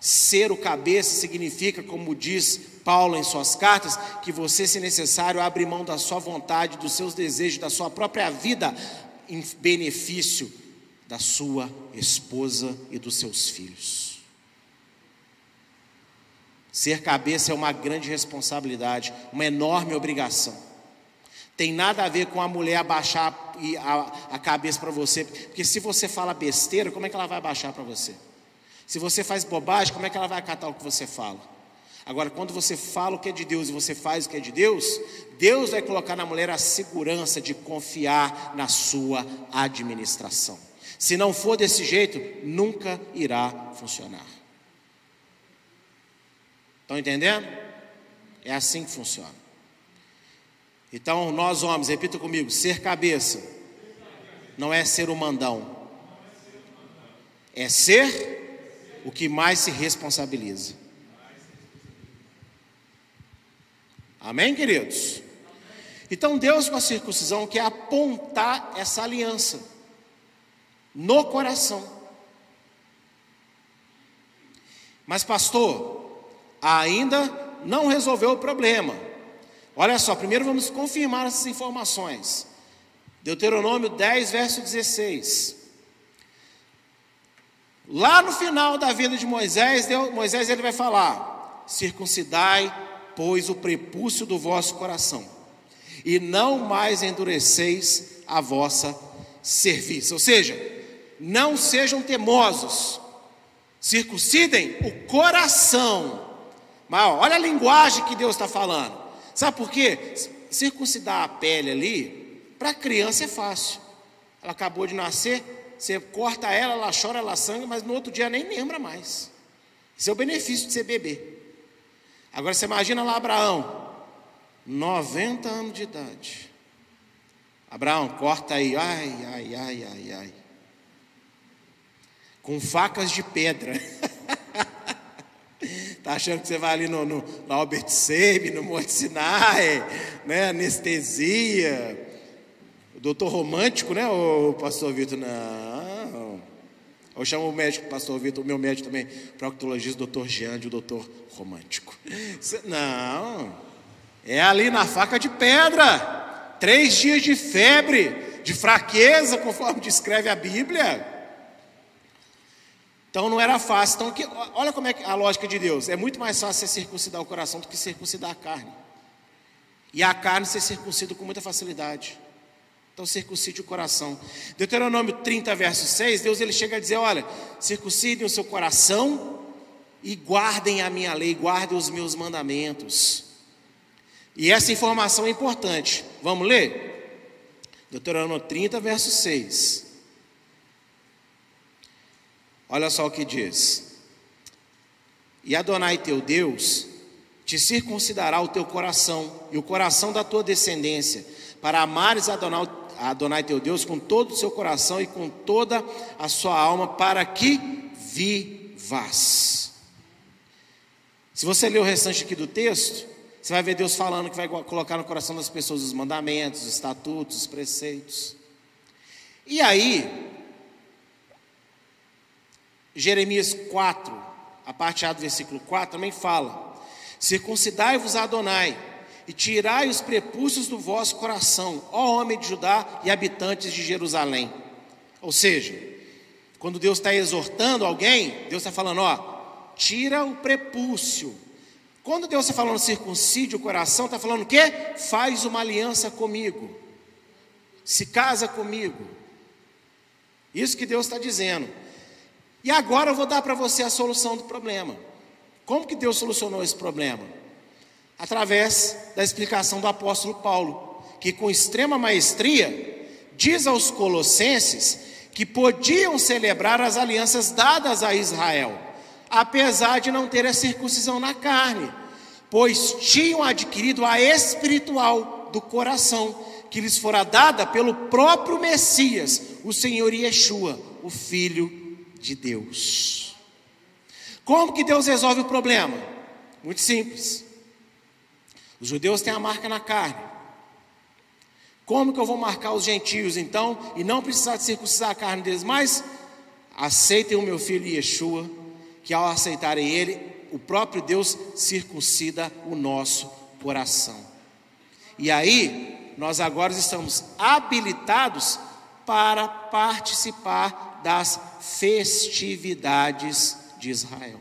Ser o cabeça significa, como diz Paulo em suas cartas, que você, se necessário, abre mão da sua vontade, dos seus desejos, da sua própria vida, em benefício da sua esposa e dos seus filhos. Ser cabeça é uma grande responsabilidade, uma enorme obrigação. Tem nada a ver com a mulher abaixar a, cabeça para você, porque se você fala besteira, como é que ela vai abaixar para você? Se você faz bobagem, como é que ela vai acatar o que você fala? Agora, quando você fala o que é de Deus e você faz o que é de Deus, Deus vai colocar na mulher a segurança de confiar na sua administração. Se não for desse jeito, nunca irá funcionar. Estão entendendo? É assim que funciona. Então, nós homens, repita comigo: ser cabeça não é ser o mandão, é ser o que mais se responsabiliza. Amém, queridos? Então, Deus com a circuncisão quer apontar essa aliança no coração. Mas, pastor, ainda não resolveu o problema. Olha só, primeiro vamos confirmar essas informações. Deuteronômio 10, verso 16. Lá no final da vida de Moisés, Deus, Moisés ele vai falar: circuncidai, pois, o prepúcio do vosso coração, e não mais endureceis a vossa serviço. Ou seja, não sejam temosos, circuncidem o coração. Mas olha a linguagem que Deus está falando. Sabe por quê? Circuncidar a pele ali, para a criança é fácil. Ela acabou de nascer, você corta ela, ela chora, ela sangra, mas no outro dia nem lembra mais. Esse é o benefício de ser bebê. Agora você imagina lá Abraão, 90 anos de idade. Abraão, corta aí, ai, ai, ai, ai, ai. Com facas de pedra. Está [LAUGHS] achando que você vai ali no, no, no Albert Seib, no Monte Sinai, né? anestesia. Doutor romântico, né, o pastor Vitor? Não. Eu chamo o médico, pastor Vitor, o meu médico também, proctologista, doutor Giande, o doutor romântico. Não. É ali na faca de pedra. Três dias de febre, de fraqueza, conforme [LAUGHS] descreve a Bíblia. Então não era fácil. Então, que, olha como é a lógica de Deus. É muito mais fácil você circuncidar o coração do que circuncidar a carne. E a carne ser circuncida com muita facilidade. Então circuncide o coração. Deuteronômio 30, verso 6, Deus ele chega a dizer: olha, circuncidem o seu coração e guardem a minha lei, guardem os meus mandamentos. E essa informação é importante. Vamos ler? Deuteronômio 30, verso 6. Olha só o que diz: E Adonai teu Deus te circuncidará o teu coração e o coração da tua descendência, para amares Adonai, Adonai teu Deus com todo o seu coração e com toda a sua alma, para que vivas. Se você ler o restante aqui do texto, você vai ver Deus falando que vai colocar no coração das pessoas os mandamentos, os estatutos, os preceitos. E aí, Jeremias 4, a parte A do versículo 4 também fala: Circuncidai-vos a Adonai, e tirai os prepúcios do vosso coração, ó homem de Judá e habitantes de Jerusalém. Ou seja, quando Deus está exortando alguém, Deus está falando, ó, tira o prepúcio. Quando Deus está falando circuncide o coração, está falando o quê? Faz uma aliança comigo, se casa comigo. Isso que Deus está dizendo. E agora eu vou dar para você a solução do problema. Como que Deus solucionou esse problema? Através da explicação do apóstolo Paulo, que com extrema maestria diz aos colossenses que podiam celebrar as alianças dadas a Israel, apesar de não ter a circuncisão na carne, pois tinham adquirido a espiritual do coração, que lhes fora dada pelo próprio Messias, o Senhor Yeshua, o Filho de Deus. Como que Deus resolve o problema? Muito simples. Os judeus têm a marca na carne. Como que eu vou marcar os gentios então e não precisar de circuncidar a carne deles? Mas aceitem o meu filho Yeshua, que ao aceitarem ele, o próprio Deus circuncida o nosso coração. E aí, nós agora estamos habilitados para participar das festividades de Israel.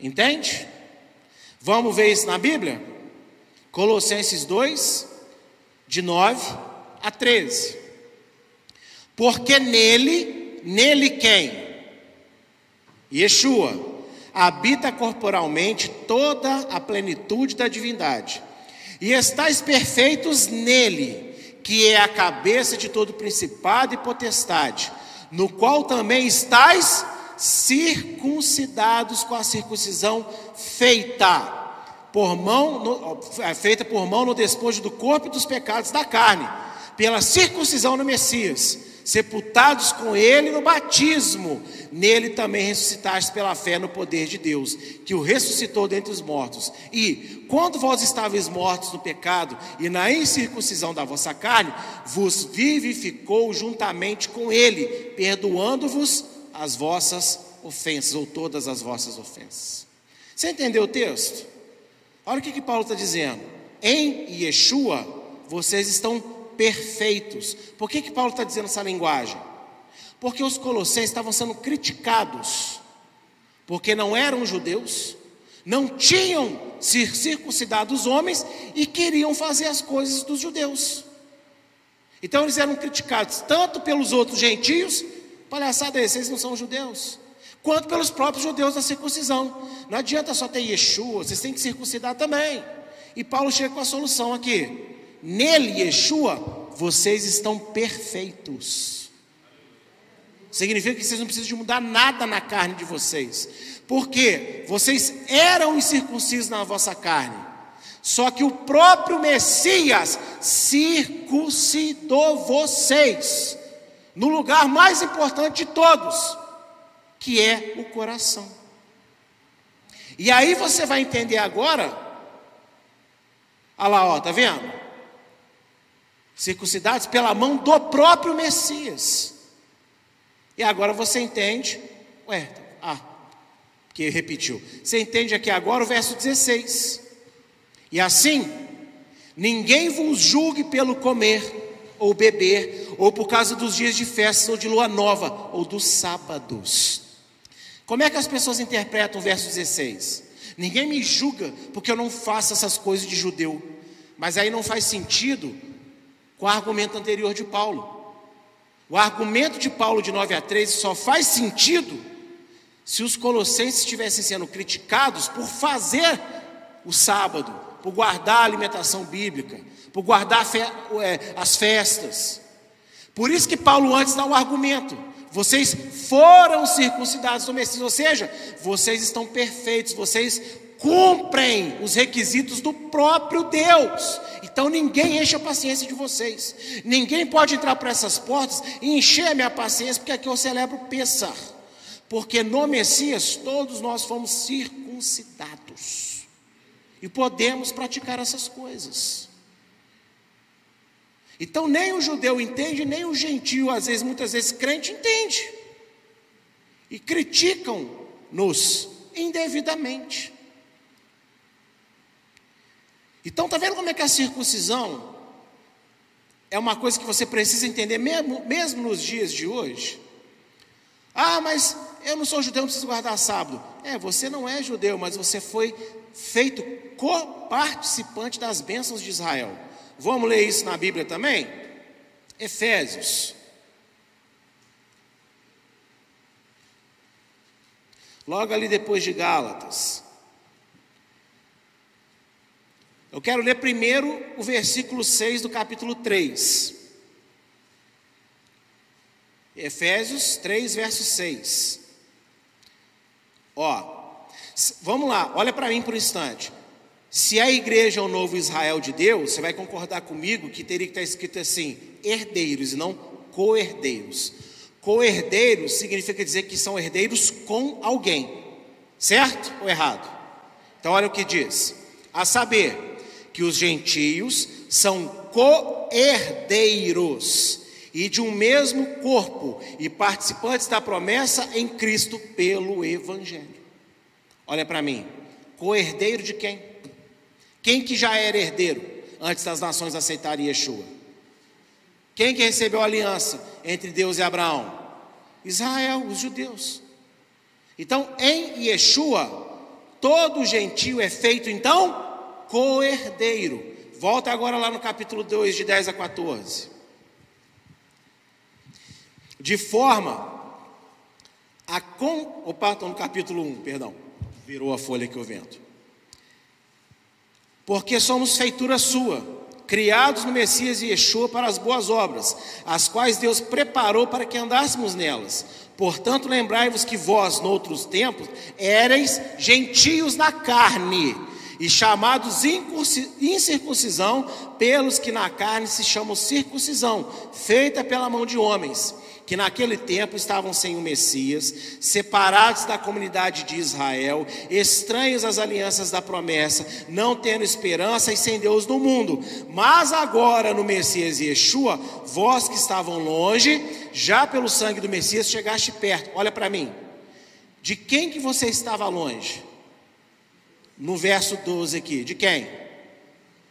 Entende? Vamos ver isso na Bíblia? Colossenses 2, de 9 a 13. Porque nele, nele quem? Yeshua, habita corporalmente toda a plenitude da divindade. E estáis perfeitos nele, que é a cabeça de todo principado e potestade, no qual também estáis circuncidados com a circuncisão feita por mão, no, é, feita por mão no despojo do corpo e dos pecados da carne, pela circuncisão no Messias, sepultados com ele no batismo, nele também ressuscitaste pela fé no poder de Deus, que o ressuscitou dentre os mortos. E quando vós estáveis mortos no pecado e na incircuncisão da vossa carne, vos vivificou juntamente com ele, perdoando-vos as vossas ofensas, ou todas as vossas ofensas. Você entendeu o texto? Olha o que, que Paulo está dizendo. Em Yeshua, vocês estão perfeitos. Por que, que Paulo está dizendo essa linguagem? Porque os colossenses estavam sendo criticados, porque não eram judeus, não tinham circuncidado os homens e queriam fazer as coisas dos judeus. Então eles eram criticados tanto pelos outros gentios Palhaçada é, vocês não são judeus. Quanto pelos próprios judeus da circuncisão. Não adianta só ter Yeshua, vocês têm que circuncidar também. E Paulo chega com a solução aqui. Nele, Yeshua, vocês estão perfeitos. Significa que vocês não precisam de mudar nada na carne de vocês. Porque vocês eram incircuncisos na vossa carne. Só que o próprio Messias circuncidou vocês no lugar mais importante de todos, que é o coração. E aí você vai entender agora, olha lá, ó, tá vendo? Circuncidados pela mão do próprio Messias. E agora você entende, ué, ah, que repetiu. Você entende aqui agora o verso 16. E assim, ninguém vos julgue pelo comer ou beber, ou por causa dos dias de festa, ou de lua nova, ou dos sábados. Como é que as pessoas interpretam o verso 16? Ninguém me julga porque eu não faço essas coisas de judeu. Mas aí não faz sentido com o argumento anterior de Paulo. O argumento de Paulo de 9 a 13 só faz sentido se os colossenses estivessem sendo criticados por fazer o sábado, por guardar a alimentação bíblica, por guardar as festas. Por isso que Paulo antes dá o argumento: vocês foram circuncidados no Messias, ou seja, vocês estão perfeitos, vocês cumprem os requisitos do próprio Deus. Então ninguém enche a paciência de vocês. Ninguém pode entrar por essas portas e encher a minha paciência, porque aqui eu celebro Pessar. Porque no Messias todos nós fomos circuncidados. E podemos praticar essas coisas. Então nem o judeu entende, nem o gentio, às vezes, muitas vezes crente entende. E criticam-nos indevidamente. Então está vendo como é que a circuncisão é uma coisa que você precisa entender mesmo, mesmo nos dias de hoje? Ah, mas eu não sou judeu, não preciso guardar sábado. É, você não é judeu, mas você foi feito co-participante das bênçãos de Israel. Vamos ler isso na Bíblia também? Efésios. Logo ali depois de Gálatas. Eu quero ler primeiro o versículo 6 do capítulo 3. Efésios 3, verso 6. Ó, vamos lá, olha para mim por um instante. Se a igreja é o novo Israel de Deus, você vai concordar comigo que teria que estar escrito assim: herdeiros e não co-herdeiros. Co-herdeiros significa dizer que são herdeiros com alguém, certo ou errado? Então, olha o que diz: a saber, que os gentios são co-herdeiros e de um mesmo corpo e participantes da promessa em Cristo pelo Evangelho. Olha para mim, co-herdeiro de quem? Quem que já era herdeiro antes das nações aceitarem Yeshua? Quem que recebeu a aliança entre Deus e Abraão? Israel, os judeus. Então, em Yeshua, todo gentio é feito então co-herdeiro. Volta agora lá no capítulo 2, de 10 a 14. De forma a com. Opa, estou no capítulo 1, perdão. Virou a folha que o vento. Porque somos feitura sua, criados no Messias e Yeshua para as boas obras, as quais Deus preparou para que andássemos nelas. Portanto, lembrai-vos que vós, noutros tempos, éreis gentios na carne, e chamados incircuncisão pelos que na carne se chamam circuncisão, feita pela mão de homens que naquele tempo estavam sem o Messias, separados da comunidade de Israel, estranhos às alianças da promessa, não tendo esperança e sem Deus no mundo. Mas agora no Messias Yeshua, vós que estavam longe, já pelo sangue do Messias chegaste perto. Olha para mim. De quem que você estava longe? No verso 12 aqui, de quem?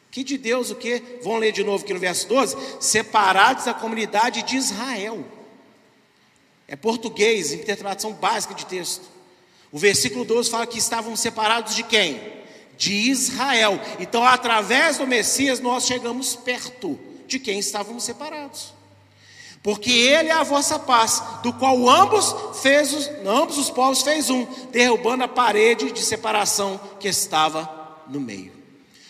Que de Deus o que? Vamos ler de novo aqui no verso 12: separados da comunidade de Israel. É português, interpretação básica de texto. O versículo 12 fala que estavam separados de quem? De Israel. Então, através do Messias, nós chegamos perto de quem estávamos separados. Porque ele é a vossa paz, do qual ambos fez os, ambos os povos fez um, derrubando a parede de separação que estava no meio.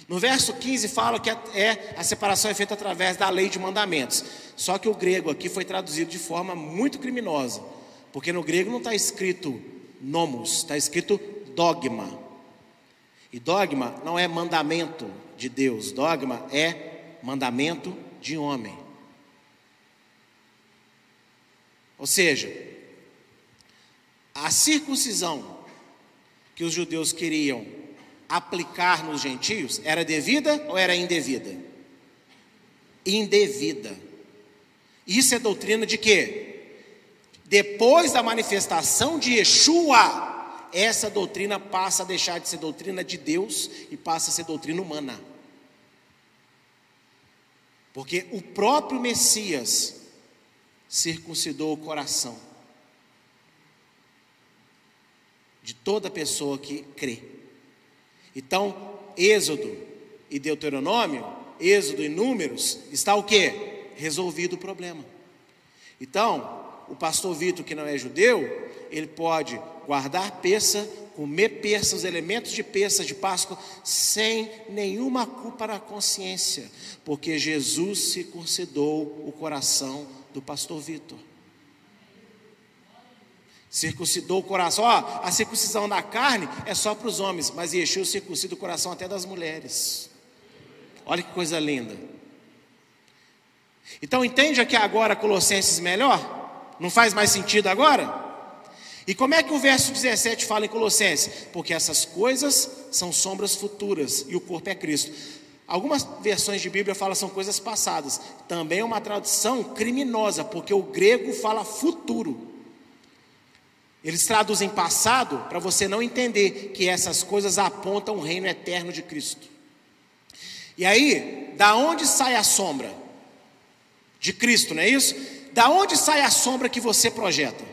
No verso 15 fala que é, a separação é feita através da lei de mandamentos. Só que o grego aqui foi traduzido de forma muito criminosa, porque no grego não está escrito nomos, está escrito dogma. E dogma não é mandamento de Deus, dogma é mandamento de homem. Ou seja, a circuncisão que os judeus queriam aplicar nos gentios era devida ou era indevida? Indevida. Isso é doutrina de quê? Depois da manifestação de Yeshua, essa doutrina passa a deixar de ser doutrina de Deus e passa a ser doutrina humana. Porque o próprio Messias circuncidou o coração de toda pessoa que crê. Então, Êxodo e Deuteronômio, Êxodo e Números, está o que? Resolvido o problema. Então, o pastor Vitor, que não é judeu, ele pode guardar peça, comer peça, os elementos de peça de Páscoa, sem nenhuma culpa na consciência, porque Jesus circuncidou o coração do pastor Vitor circuncidou o coração. Ó, a circuncisão da carne é só para os homens, mas Yeshua circuncida o coração até das mulheres. Olha que coisa linda. Então entende aqui agora Colossenses melhor? Não faz mais sentido agora? E como é que o verso 17 fala em Colossenses? Porque essas coisas são sombras futuras e o corpo é Cristo. Algumas versões de Bíblia falam são coisas passadas. Também é uma tradução criminosa, porque o grego fala futuro. Eles traduzem passado para você não entender que essas coisas apontam o reino eterno de Cristo. E aí, da onde sai a sombra? De Cristo, não é isso? Da onde sai a sombra que você projeta?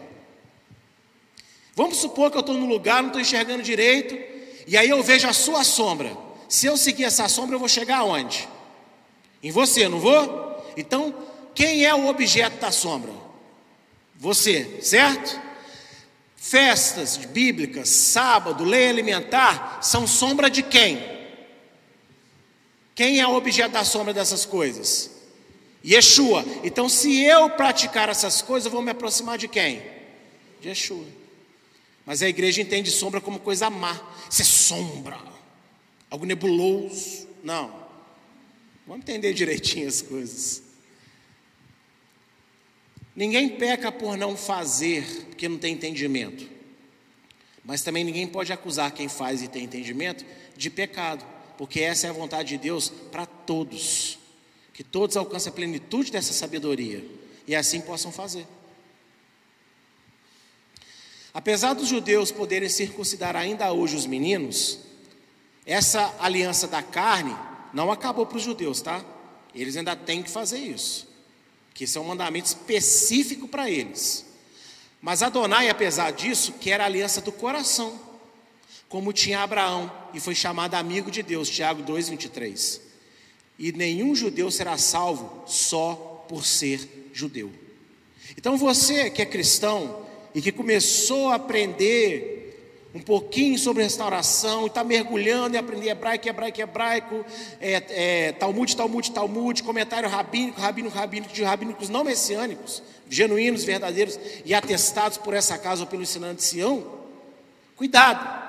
Vamos supor que eu estou num lugar, não estou enxergando direito, e aí eu vejo a sua sombra. Se eu seguir essa sombra, eu vou chegar aonde? Em você, não vou? Então, quem é o objeto da sombra? Você, certo? Festas bíblicas, sábado, lei alimentar, são sombra de quem? Quem é o objeto da sombra dessas coisas? Yeshua. Então, se eu praticar essas coisas, eu vou me aproximar de quem? De Yeshua. Mas a igreja entende sombra como coisa má. Isso é sombra, algo nebuloso. Não. Vamos entender direitinho as coisas. Ninguém peca por não fazer, porque não tem entendimento. Mas também ninguém pode acusar quem faz e tem entendimento de pecado, porque essa é a vontade de Deus para todos. Que todos alcancem a plenitude dessa sabedoria e assim possam fazer. Apesar dos judeus poderem circuncidar ainda hoje os meninos, essa aliança da carne não acabou para os judeus, tá? Eles ainda têm que fazer isso que esse é um mandamento específico para eles. Mas Adonai, apesar disso, quer a aliança do coração. como tinha Abraão, e foi chamado amigo de Deus, Tiago 2,23. E nenhum judeu será salvo só por ser judeu. Então você que é cristão e que começou a aprender um pouquinho sobre restauração, e está mergulhando em aprender hebraico, hebraico, hebraico, é, é, Talmud, Talmud, Talmud, comentário rabínico, rabínico, rabínico, de rabínicos não messiânicos, genuínos, verdadeiros e atestados por essa casa ou pelo ensinante de Sião, cuidado,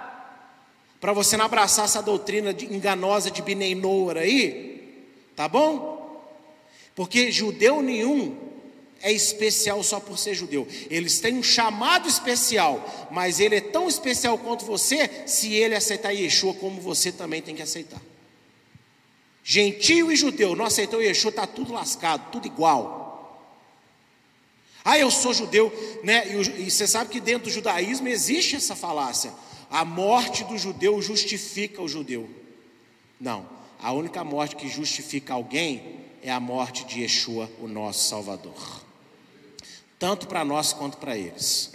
para você não abraçar essa doutrina de, enganosa de Bineinor aí, tá bom? Porque judeu nenhum é especial só por ser judeu. Eles têm um chamado especial, mas ele é tão especial quanto você se ele aceitar Yeshua como você também tem que aceitar. Gentio e judeu, não aceitou Yeshua, está tudo lascado, tudo igual. Ah, eu sou judeu, né? E, e você sabe que dentro do judaísmo existe essa falácia. A morte do judeu justifica o judeu. Não, a única morte que justifica alguém é a morte de Yeshua, o nosso Salvador tanto para nós quanto para eles.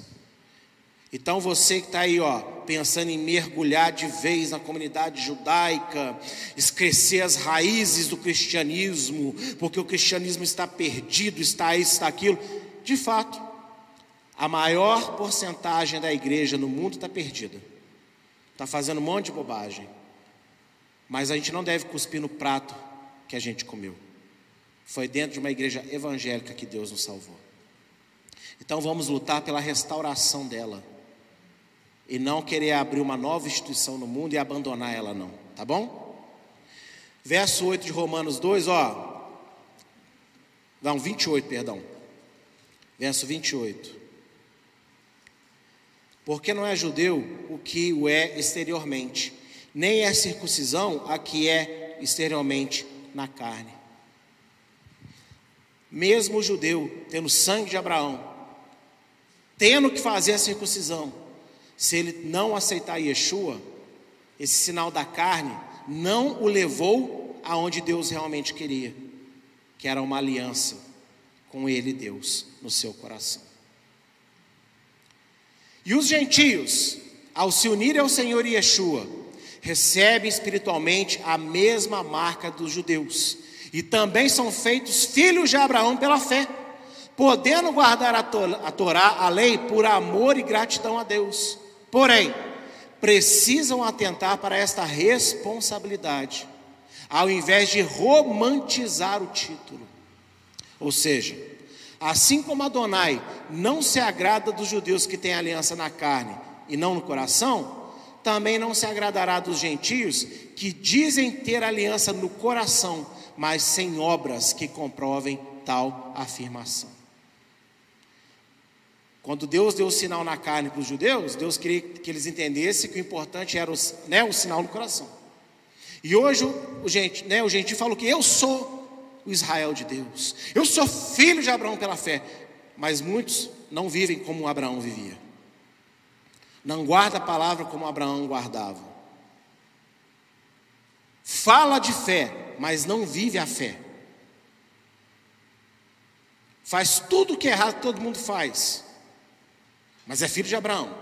Então você que está aí, ó, pensando em mergulhar de vez na comunidade judaica, esquecer as raízes do cristianismo, porque o cristianismo está perdido, está isso, está aquilo. De fato, a maior porcentagem da igreja no mundo está perdida, está fazendo um monte de bobagem. Mas a gente não deve cuspir no prato que a gente comeu. Foi dentro de uma igreja evangélica que Deus nos salvou. Então vamos lutar pela restauração dela. E não querer abrir uma nova instituição no mundo e abandonar ela, não. Tá bom? Verso 8 de Romanos 2, ó. Não, 28, perdão. Verso 28. Porque não é judeu o que o é exteriormente, nem é circuncisão a que é exteriormente na carne. Mesmo o judeu, tendo sangue de Abraão, tendo que fazer a circuncisão, se ele não aceitar Yeshua, esse sinal da carne não o levou aonde Deus realmente queria, que era uma aliança com ele, Deus, no seu coração. E os gentios, ao se unirem ao Senhor Yeshua, recebem espiritualmente a mesma marca dos judeus, e também são feitos filhos de Abraão pela fé podendo guardar a, a Torá, a lei, por amor e gratidão a Deus. Porém, precisam atentar para esta responsabilidade, ao invés de romantizar o título. Ou seja, assim como Adonai não se agrada dos judeus que têm aliança na carne e não no coração, também não se agradará dos gentios que dizem ter aliança no coração, mas sem obras que comprovem tal afirmação. Quando Deus deu o sinal na carne para os judeus, Deus queria que eles entendessem que o importante era o, né, o sinal no coração. E hoje o, gente, né, o gentil falou que eu sou o Israel de Deus, eu sou filho de Abraão pela fé, mas muitos não vivem como Abraão vivia, não guarda a palavra como Abraão guardava, fala de fé, mas não vive a fé, faz tudo o que é errado todo mundo faz, mas é filho de Abraão.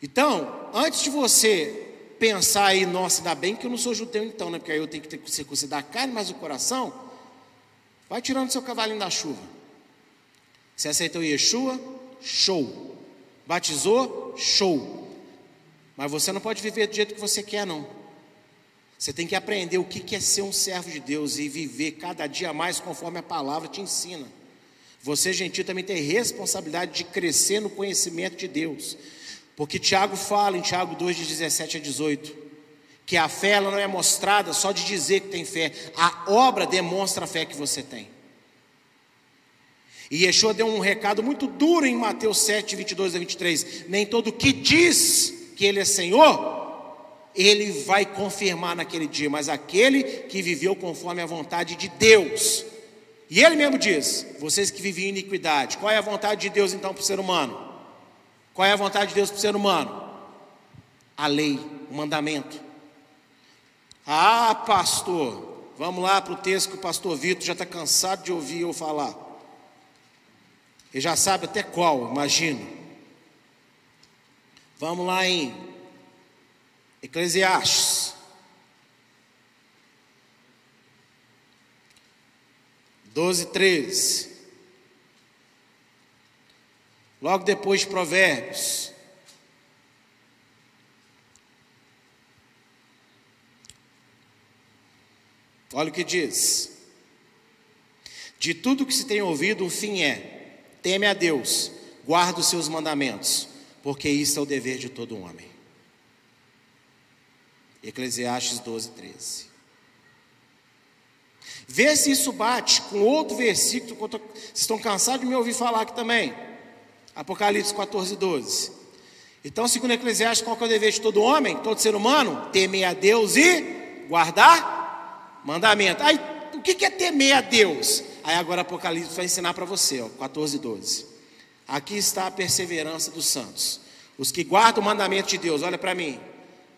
Então, antes de você pensar aí, nossa, ainda bem que eu não sou judeu então, né? Porque aí eu tenho que ter que circuncidar a carne, mas o coração, vai tirando seu cavalinho da chuva. Você aceitou Yeshua? Show. Batizou? Show. Mas você não pode viver do jeito que você quer, não. Você tem que aprender o que é ser um servo de Deus e viver cada dia mais conforme a palavra te ensina. Você, gentil, também tem responsabilidade de crescer no conhecimento de Deus. Porque Tiago fala em Tiago 2, de 17 a 18, que a fé ela não é mostrada só de dizer que tem fé, a obra demonstra a fé que você tem. E Yeshua deu um recado muito duro em Mateus 7, 22 a 23: nem todo que diz que Ele é Senhor, Ele vai confirmar naquele dia, mas aquele que viveu conforme a vontade de Deus e ele mesmo diz: vocês que vivem em iniquidade, qual é a vontade de Deus então para o ser humano? Qual é a vontade de Deus para o ser humano? A lei, o mandamento. Ah, pastor, vamos lá para o texto que o pastor Vitor já está cansado de ouvir eu falar. Ele já sabe até qual, imagino. Vamos lá em Eclesiastes. Doze, treze. Logo depois de Provérbios. Olha o que diz. De tudo que se tem ouvido, o fim é: teme a Deus, guarda os seus mandamentos, porque isso é o dever de todo homem. Eclesiastes 12, 13. Vê se isso bate com outro versículo, vocês estão cansados de me ouvir falar aqui também. Apocalipse 14, 12. Então, segundo Eclesiastes, qual é o dever de todo homem, todo ser humano? Temer a Deus e guardar mandamento. Aí, o que é temer a Deus? Aí agora Apocalipse vai ensinar para você, ó, 14, 12. Aqui está a perseverança dos santos. Os que guardam o mandamento de Deus, olha para mim.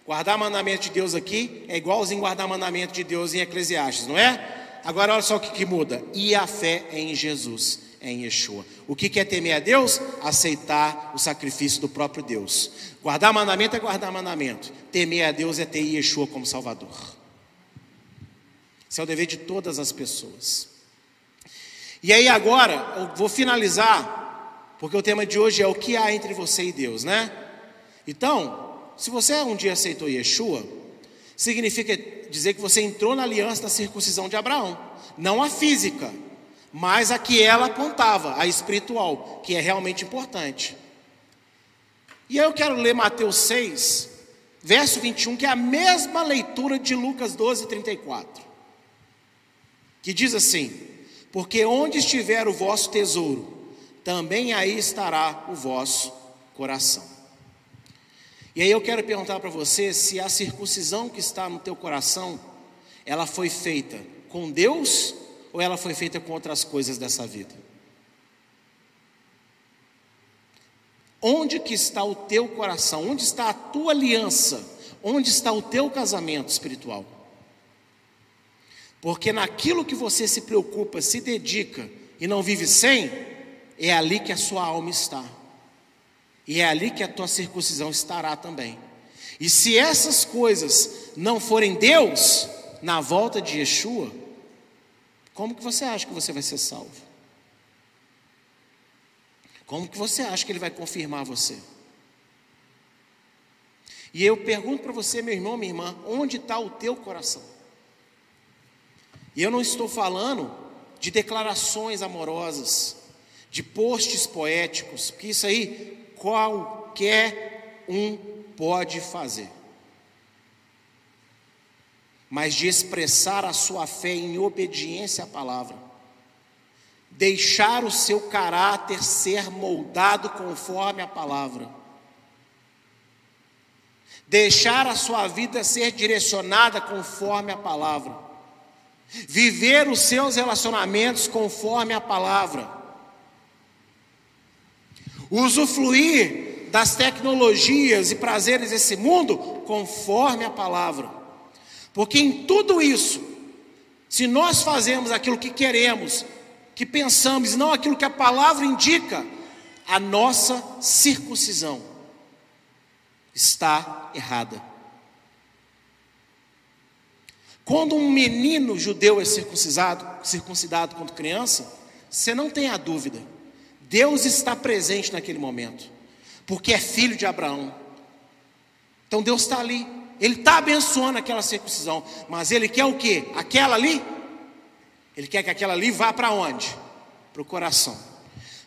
Guardar o mandamento de Deus aqui é igualzinho guardar o mandamento de Deus em Eclesiastes, não é? Agora olha só o que, que muda. E a fé é em Jesus, é em Yeshua. O que, que é temer a Deus? Aceitar o sacrifício do próprio Deus. Guardar mandamento é guardar mandamento. Temer a Deus é ter Yeshua como Salvador. Esse é o dever de todas as pessoas. E aí agora, eu vou finalizar, porque o tema de hoje é o que há entre você e Deus, né? Então, se você um dia aceitou Yeshua, significa dizer que você entrou na aliança da circuncisão de Abraão, não a física, mas a que ela apontava, a espiritual, que é realmente importante. E aí eu quero ler Mateus 6, verso 21, que é a mesma leitura de Lucas 12, 34, que diz assim: porque onde estiver o vosso tesouro, também aí estará o vosso coração. E aí eu quero perguntar para você se a circuncisão que está no teu coração, ela foi feita com Deus ou ela foi feita com outras coisas dessa vida? Onde que está o teu coração? Onde está a tua aliança? Onde está o teu casamento espiritual? Porque naquilo que você se preocupa, se dedica e não vive sem, é ali que a sua alma está. E é ali que a tua circuncisão estará também. E se essas coisas não forem Deus, na volta de Yeshua, como que você acha que você vai ser salvo? Como que você acha que ele vai confirmar você? E eu pergunto para você, meu irmão, minha irmã, onde está o teu coração? E eu não estou falando de declarações amorosas, de posts poéticos, porque isso aí qualquer um pode fazer. Mas de expressar a sua fé em obediência à palavra, deixar o seu caráter ser moldado conforme a palavra, deixar a sua vida ser direcionada conforme a palavra viver os seus relacionamentos conforme a palavra, usufruir das tecnologias e prazeres desse mundo conforme a palavra, porque em tudo isso, se nós fazemos aquilo que queremos, que pensamos, não aquilo que a palavra indica, a nossa circuncisão está errada. Quando um menino judeu é circuncisado, circuncidado quando criança, você não tem a dúvida. Deus está presente naquele momento, porque é filho de Abraão. Então Deus está ali, Ele está abençoando aquela circuncisão, mas Ele quer o que? Aquela ali? Ele quer que aquela ali vá para onde? Para o coração.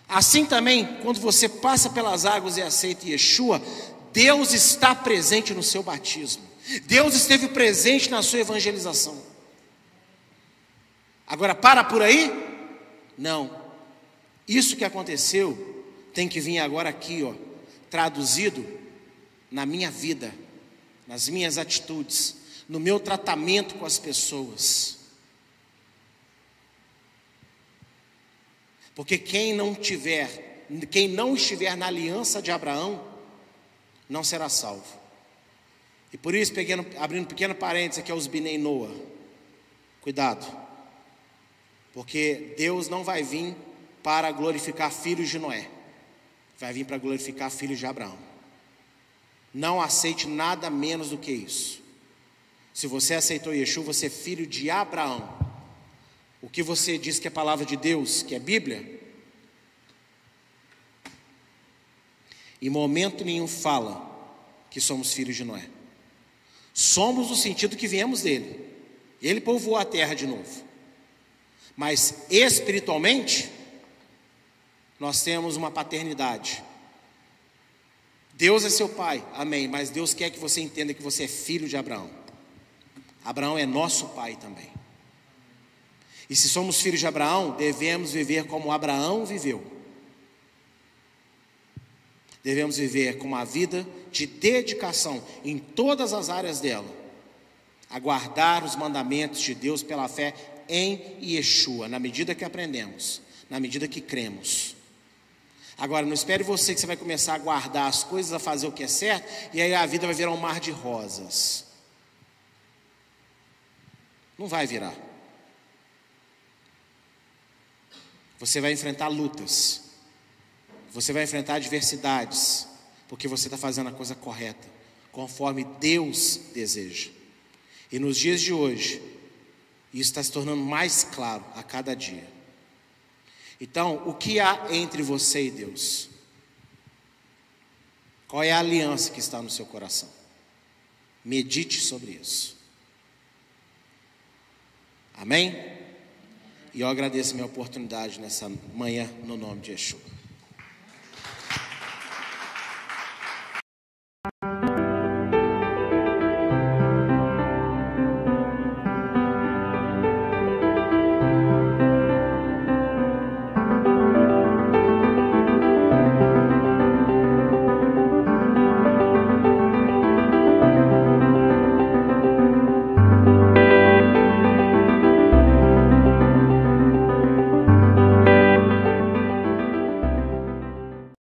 Assim também, quando você passa pelas águas e aceita Yeshua, Deus está presente no seu batismo. Deus esteve presente na sua evangelização. Agora, para por aí? Não. Isso que aconteceu tem que vir agora aqui, ó, traduzido na minha vida, nas minhas atitudes, no meu tratamento com as pessoas. Porque quem não tiver, quem não estiver na aliança de Abraão, não será salvo. E por isso, pequeno, abrindo um pequeno parênteses aqui aos Binei Noah. Cuidado. Porque Deus não vai vir para glorificar filhos de Noé. Vai vir para glorificar filhos de Abraão. Não aceite nada menos do que isso. Se você aceitou Yeshua, você é filho de Abraão. O que você diz que é palavra de Deus, que é Bíblia, em momento nenhum fala que somos filhos de Noé. Somos no sentido que viemos dele. Ele povoou a terra de novo. Mas espiritualmente, nós temos uma paternidade. Deus é seu pai, amém. Mas Deus quer que você entenda que você é filho de Abraão. Abraão é nosso pai também. E se somos filhos de Abraão, devemos viver como Abraão viveu. Devemos viver com uma vida de dedicação em todas as áreas dela, a guardar os mandamentos de Deus pela fé em Yeshua, na medida que aprendemos, na medida que cremos. Agora, não espere você que você vai começar a guardar as coisas, a fazer o que é certo, e aí a vida vai virar um mar de rosas. Não vai virar. Você vai enfrentar lutas. Você vai enfrentar adversidades, porque você está fazendo a coisa correta, conforme Deus deseja. E nos dias de hoje, isso está se tornando mais claro a cada dia. Então, o que há entre você e Deus? Qual é a aliança que está no seu coração? Medite sobre isso. Amém? E eu agradeço minha oportunidade nessa manhã, no nome de Yeshua.